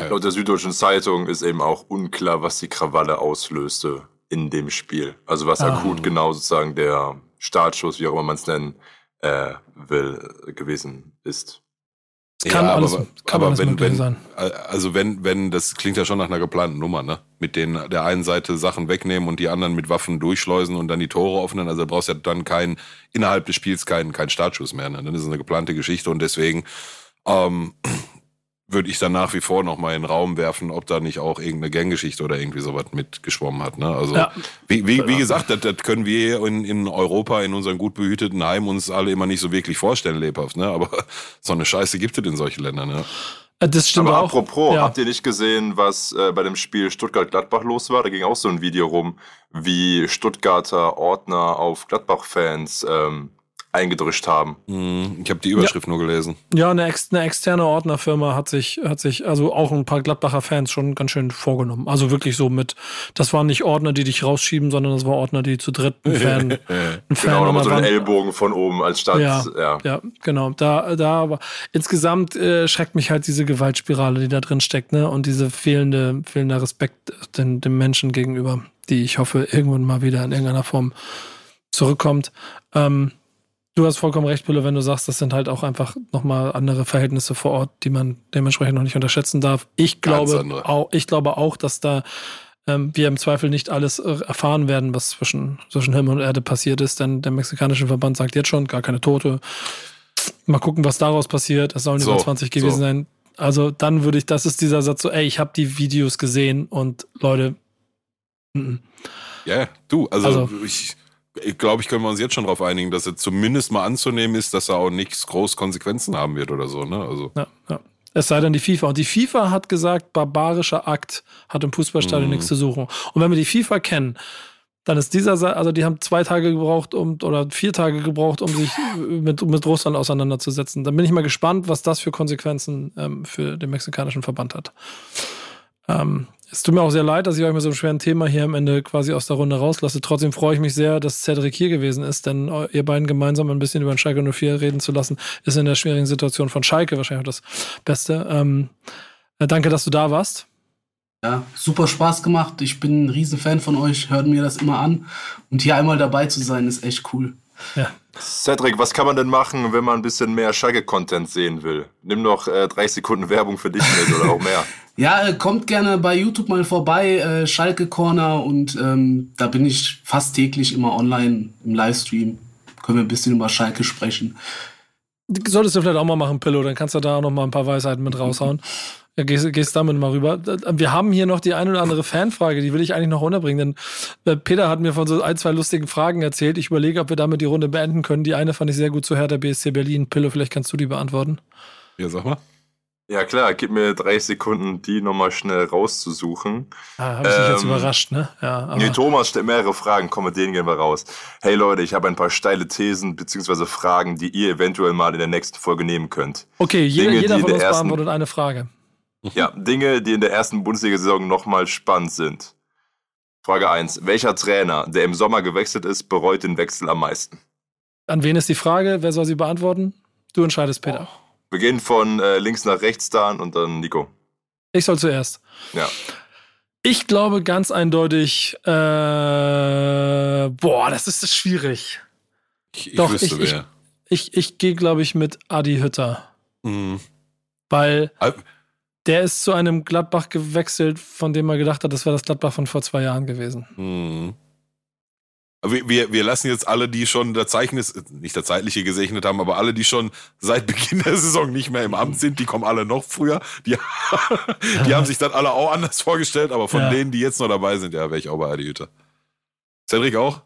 Laut der Süddeutschen Zeitung ist eben auch unklar, was die Krawalle auslöste in dem Spiel. Also was Ah. akut genau sozusagen der Startschuss, wie auch immer man es nennen äh, will, gewesen ist. Es kann Ja, alles, aber- kann aber alles wenn- wenn- sein. Also wenn, wenn, das klingt ja schon nach einer geplanten Nummer, ne? Mit denen der einen Seite Sachen wegnehmen und die anderen mit Waffen durchschleusen und dann die Tore öffnen. Also du brauchst ja dann kein, innerhalb des Spiels keinen kein Startschuss mehr. Ne? Dann ist es eine geplante Geschichte und deswegen ähm, würde ich dann nach wie vor noch mal in den Raum werfen, ob da nicht auch irgendeine Ganggeschichte oder irgendwie sowas mitgeschwommen hat. Ne? Also Ja. wie, wie, wie gesagt, das, das können wir in, in Europa, in unseren gut behüteten Heimen uns alle immer nicht so wirklich vorstellen, lebhaft. Ne? Aber *laughs* so eine Scheiße gibt es in solchen Ländern. Ne? Das stimmt Aber auch. apropos, ja. habt ihr nicht gesehen, was äh, bei dem Spiel Stuttgart-Gladbach los war? Da ging auch so ein Video rum, wie Stuttgarter Ordner auf Gladbach-Fans ähm, eingedrischt haben. Hm, Ich habe die Überschrift nur gelesen. Ja, eine, ex eine externe Ordnerfirma hat sich, hat sich, also auch ein paar Gladbacher Fans schon ganz schön vorgenommen. Also wirklich so mit, das waren nicht Ordner, die dich rausschieben, sondern das war Ordner, die zu dritt einen *laughs* Fan, einen Fan Genau, nochmal so einen Ellbogen von oben als Stadt. Ja, Ja. ja, genau. Da, da, aber insgesamt äh, schreckt mich halt diese Gewaltspirale, die da drin steckt, ne? Und diese fehlende, fehlender Respekt den, dem Menschen gegenüber, die ich hoffe, irgendwann mal wieder in irgendeiner Form zurückkommt. Ähm, du hast vollkommen recht, Pille, wenn du sagst, das sind halt auch einfach nochmal andere Verhältnisse vor Ort, die man dementsprechend noch nicht unterschätzen darf. Ich glaube auch, ich glaube auch, dass da ähm, wir im Zweifel nicht alles äh, erfahren werden, was zwischen, zwischen Himmel und Erde passiert ist, denn der mexikanische Verband sagt jetzt schon, gar keine Tote. Mal gucken, was daraus passiert. Es sollen So, über 20 gewesen so. sein. Also dann würde ich, das ist dieser Satz so, ey, ich habe die Videos gesehen und Leute. Ja, du, also, Also- ich, ich glaube, ich können wir uns jetzt schon darauf einigen, dass er zumindest mal anzunehmen ist, dass er auch nichts groß Konsequenzen haben wird oder so, ne? Also, ja, ja. Es sei denn die FIFA. Und die FIFA hat gesagt, barbarischer Akt hat im Fußballstadion Mhm. nichts zu suchen. Und wenn wir die FIFA kennen, dann ist dieser, also die haben zwei Tage gebraucht um, oder vier Tage gebraucht, um sich *laughs* mit, mit Russland auseinanderzusetzen. Dann bin ich mal gespannt, was das für Konsequenzen ähm, für den mexikanischen Verband hat. Ähm, es tut mir auch sehr leid, dass ich euch mit so einem schweren Thema hier am Ende quasi aus der Runde rauslasse. Trotzdem freue ich mich sehr, dass Cedric hier gewesen ist, denn eu- ihr beiden gemeinsam ein bisschen über den Schalke 04 reden zu lassen, ist in der schwierigen Situation von Schalke wahrscheinlich auch das Beste. Ähm, äh, danke, dass du da warst. Ja, super Spaß gemacht. Ich bin ein Riesenfan von euch, hört mir das immer an. Und hier einmal dabei zu sein, ist echt cool. Ja. Cedric, was kann man denn machen, wenn man ein bisschen mehr Schalke-Content sehen will? Nimm noch äh, 30 Sekunden *laughs* Werbung für dich mit oder auch mehr. *laughs* Ja, äh, kommt gerne bei YouTube mal vorbei, äh, Schalke Corner. Und ähm, da bin ich fast täglich immer online im Livestream. Können wir ein bisschen über Schalke sprechen. Solltest du vielleicht auch mal machen, Pillow, dann kannst du da auch noch mal ein paar Weisheiten mit raushauen. *laughs* Ja, gehst, gehst damit mal rüber. Wir haben hier noch die eine oder andere Fanfrage, die will ich eigentlich noch unterbringen, denn äh, Peter hat mir von so ein, zwei lustigen Fragen erzählt. Ich überlege, ob wir damit die Runde beenden können. Die eine fand ich sehr gut zu Hertha BSC Berlin. Pillow, vielleicht kannst du die beantworten. ja, sag mal. Ja klar, gib mir 30 Sekunden, die nochmal schnell rauszusuchen. Ah, Habe ich dich jetzt Ähm, überrascht, ne? Ja, aber Nee, Thomas stellt mehrere Fragen, komm, mit denen gehen wir raus. Hey Leute, ich habe ein paar steile Thesen bzw. Fragen, die ihr eventuell mal in der nächsten Folge nehmen könnt. okay, jeder, Dinge, jeder die von uns der ersten- beantwortet eine Frage. Ja, Dinge, die in der ersten Bundesliga-Saison nochmal spannend sind. Frage 1. Welcher Trainer, der im Sommer gewechselt ist, bereut den Wechsel am meisten? An wen ist die Frage? Wer soll sie beantworten? Du entscheidest, Peter. Wir gehen von äh, links nach rechts dann und dann Nico. Ich soll zuerst. Ja. Ich glaube ganz eindeutig, äh, boah, das ist schwierig. Ich, ich Doch, wüsste ich- ich- wer. Ich, ich gehe, glaube ich, mit Adi Hütter, Mhm. weil Ah, der ist zu einem Gladbach gewechselt, von dem man gedacht hat, das wäre das Gladbach von vor zwei Jahren gewesen. Mhm. Wir, wir, wir lassen jetzt alle, die schon der Zeichnis, nicht der zeitliche gesegnet haben, aber alle, die schon seit Beginn der Saison nicht mehr im Amt sind, die kommen alle noch früher. Die, *laughs* die haben sich dann alle auch anders vorgestellt, aber von Ja. denen, die jetzt noch dabei sind, ja, wäre ich auch bei Adi Hütter. Cedric auch?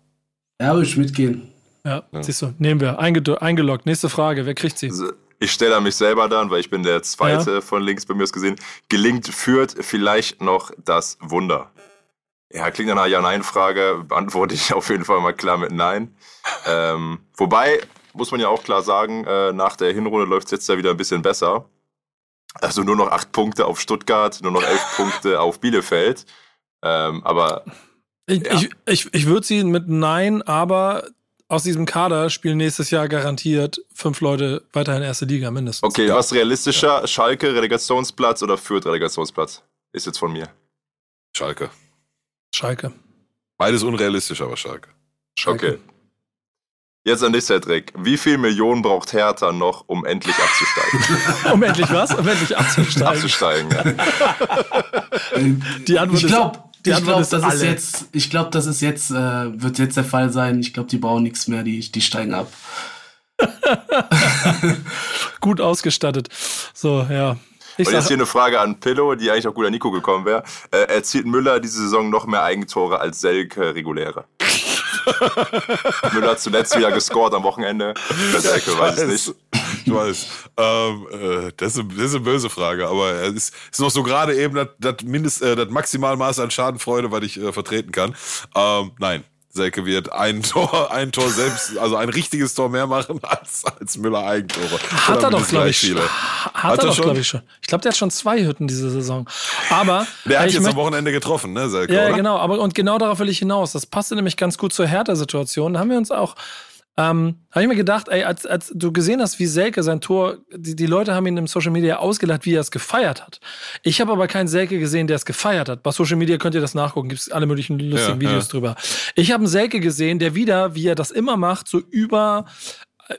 Ja, würde ich mitgehen. Ja, Ja. siehst du, nehmen wir. Eingeloggt. Nächste Frage, wer kriegt sie? Also, Ich stelle an mich selber dann, weil ich bin der Zweite von links bei mir aus gesehen. Gelingt führt vielleicht noch das Wunder. Ja, klingt nach einer Ja-Nein-Frage, beantworte ich *laughs* auf jeden Fall mal klar mit Nein. Ähm, wobei, muss man ja auch klar sagen, äh, nach der Hinrunde läuft es jetzt ja wieder ein bisschen besser. Also nur noch acht Punkte auf Stuttgart, nur noch elf *laughs* Punkte auf Bielefeld. Ähm, aber Ich, Ja. ich, ich, ich würde sie mit Nein, aber aus diesem Kader spielen nächstes Jahr garantiert fünf Leute weiterhin erste Liga mindestens. okay, was realistischer? Schalke, Relegationsplatz oder Fürth, Relegationsplatz? Ist jetzt von mir. Schalke. Schalke. Beides unrealistisch, aber Schalke. Schalke. Okay. Jetzt an dich, Cedric. Wie viel Millionen braucht Hertha noch, um endlich abzusteigen? *laughs* Um endlich was? Um endlich abzusteigen. abzusteigen, ja. Die Antwort Ich glaube, die ich Antwort glaube, ist das ist alle. jetzt, ich glaube, das ist jetzt, äh, wird jetzt der Fall sein. Ich glaube, die bauen nichts mehr, die, die steigen ab. *laughs* gut ausgestattet. So, ja. Ich Und jetzt hier eine Frage an Pillow, die eigentlich auch gut an Nico gekommen wäre. Äh, erzielt Müller diese Saison noch mehr Eigentore als Selke reguläre? *laughs* Müller hat zuletzt wieder gescored am Wochenende. Selke weiß es nicht. Ich weiß. Ähm, äh, das, ist, eine- das ist eine böse Frage, aber es ist, ist noch so gerade eben das, das, Mindest, äh, das Maximalmaß an Schadenfreude, was ich äh, vertreten kann. Ähm, nein. Selke wird ein *laughs* Tor, ein Tor selbst, also ein richtiges Tor mehr machen *laughs* als, als Müller Eigentore. hat Oder er doch, glaube ich, viele. hat, Hat er er doch, glaube ich, schon. Ich glaube, der hat schon zwei Hütten diese Saison. Aber Der hat jetzt am Wochenende getroffen, ne, Selke, Ja, ja, oder? genau. Aber und genau darauf will ich hinaus. Das passte nämlich ganz gut zur Hertha-Situation. Da haben wir uns auch, ähm, habe ich mir gedacht, ey, als, als du gesehen hast, wie Selke sein Tor, die, die Leute haben ihn im Social Media ausgelacht, wie er es gefeiert hat. Ich habe aber keinen Selke gesehen, der es gefeiert hat. Bei Social Media könnt ihr das nachgucken, gibt es alle möglichen lustigen Ja, Videos ja. drüber. Ich habe einen Selke gesehen, der wieder, wie er das immer macht, so über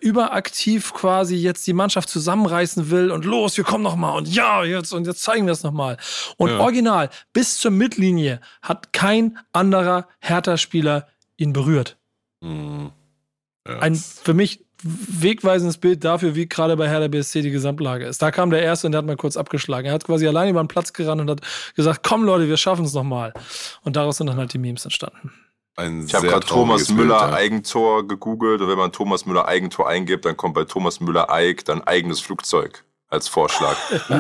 überaktiv quasi jetzt die Mannschaft zusammenreißen will und los, wir kommen noch mal und ja, jetzt und jetzt zeigen wir es noch mal. Und Ja. original bis zur Mittellinie hat kein anderer Hertha-Spieler ihn berührt. Mhm. Ja. Ein für mich wegweisendes Bild dafür, wie gerade bei Hertha BSC die Gesamtlage ist. Da kam der Erste und der hat mal kurz abgeschlagen. Er hat quasi allein über den Platz gerannt und hat gesagt, komm Leute, wir schaffen es noch mal. Und daraus sind dann halt die Memes entstanden. Ein Ich habe gerade Thomas trauriges Bild, Müller ja. Eigentor gegoogelt und wenn man Thomas Müller Eigentor eingibt, dann kommt bei Thomas Müller Eig dann eigenes Flugzeug als Vorschlag. *laughs*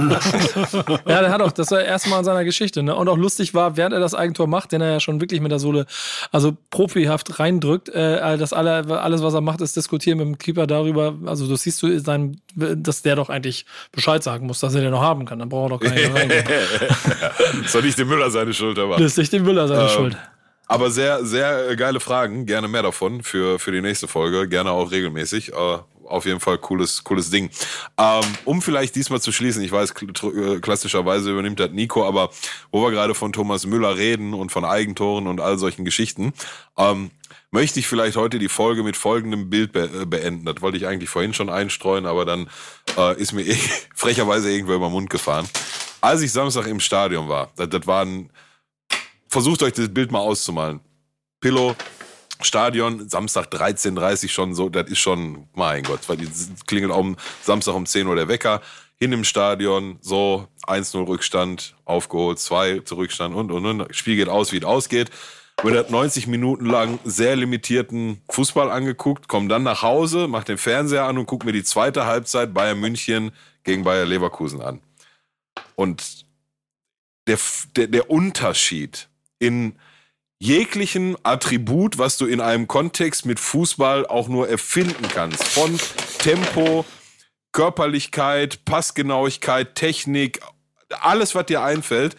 Ja, der hat auch, das war erstmal in seiner Geschichte, ne? Und auch lustig war, während er das Eigentor macht, den er ja schon wirklich mit der Sohle, also profihaft reindrückt, äh, das alle, alles, was er macht, ist diskutieren mit dem Keeper darüber, also du siehst du sein, dass der doch eigentlich Bescheid sagen muss, dass er den noch haben kann, dann braucht er doch reingehen. *laughs* Ist doch nicht dem Müller seine Schuld, aber. Das ist nicht dem Müller seine Ähm, Schuld. Aber sehr, sehr geile Fragen. Gerne mehr davon für, für die nächste Folge. Gerne auch regelmäßig. Äh, auf jeden Fall cooles, cooles Ding. Ähm, um vielleicht diesmal zu schließen, ich weiß, äh, klassischerweise übernimmt das Nico, aber wo wir gerade von Thomas Müller reden und von Eigentoren und all solchen Geschichten, ähm, möchte ich vielleicht heute die Folge mit folgendem Bild be äh, beenden. Das wollte ich eigentlich vorhin schon einstreuen, aber dann äh, ist mir eh *laughs* frecherweise irgendwo über den Mund gefahren. Als ich Samstag im Stadion war, das, das war ein, versucht euch das Bild mal auszumalen. Pillow, Stadion, Samstag 13.30 schon so, das ist schon, mein Gott, weil die klingelt um Samstag um 10 Uhr der Wecker, hin im Stadion, so 1-0 Rückstand, aufgeholt, 2 zu Rückstand und, und, und. Spiel geht aus, wie es ausgeht. Wird hat 90 Minuten lang sehr limitierten Fußball angeguckt, komm dann nach Hause, mach den Fernseher an und guck mir die zweite Halbzeit Bayern München gegen Bayer Leverkusen an. Und der, der, der Unterschied in jeglichen Attribut, was du in einem Kontext mit Fußball auch nur erfinden kannst. Von Tempo, Körperlichkeit, Passgenauigkeit, Technik, alles, was dir einfällt.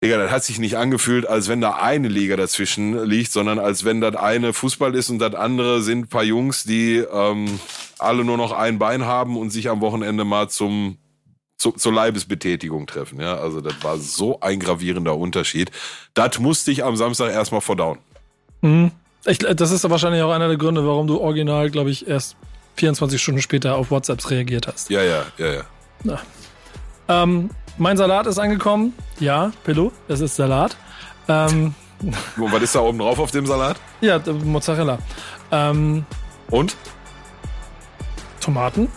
Digga, das hat sich nicht angefühlt, als wenn da eine Liga dazwischen liegt, sondern als wenn das eine Fußball ist und das andere sind ein paar Jungs, die ähm, alle nur noch ein Bein haben und sich am Wochenende mal zum zu, zur Leibesbetätigung treffen. Ja, also das war so ein gravierender Unterschied. Das musste ich am Samstag erstmal verdauen. Mhm. Ich, das ist wahrscheinlich auch einer der Gründe, warum du original, glaube ich, erst 24 Stunden später auf WhatsApps reagiert hast. Ja, ja, ja, ja. Ähm, mein Salat ist angekommen. Ja, Pillow, es ist Salat. Ähm, *laughs* Und was ist da oben drauf auf dem Salat? ja, Mozzarella. Ähm, Und? Tomaten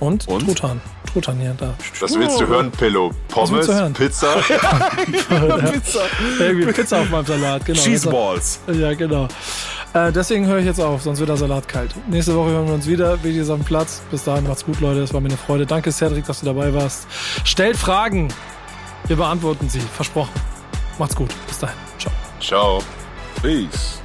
und, Und? Truthahn. Truthahn hier, da. Was willst du hören, Pillow? Pommes, hören? Pizza? *laughs* *laughs* Pizza. Irgendwie Pizza auf meinem Salat, genau. Cheeseballs. Ja, genau. Äh, deswegen höre ich jetzt auf, sonst wird der Salat kalt. Nächste Woche hören wir uns wieder. Videos auf dem Platz. Bis dahin macht's gut, Leute. Es war mir eine Freude. Danke, Cedric, dass du dabei warst. Stellt Fragen. Wir beantworten sie. Versprochen. Macht's gut. Bis dahin. Ciao. Ciao. Peace.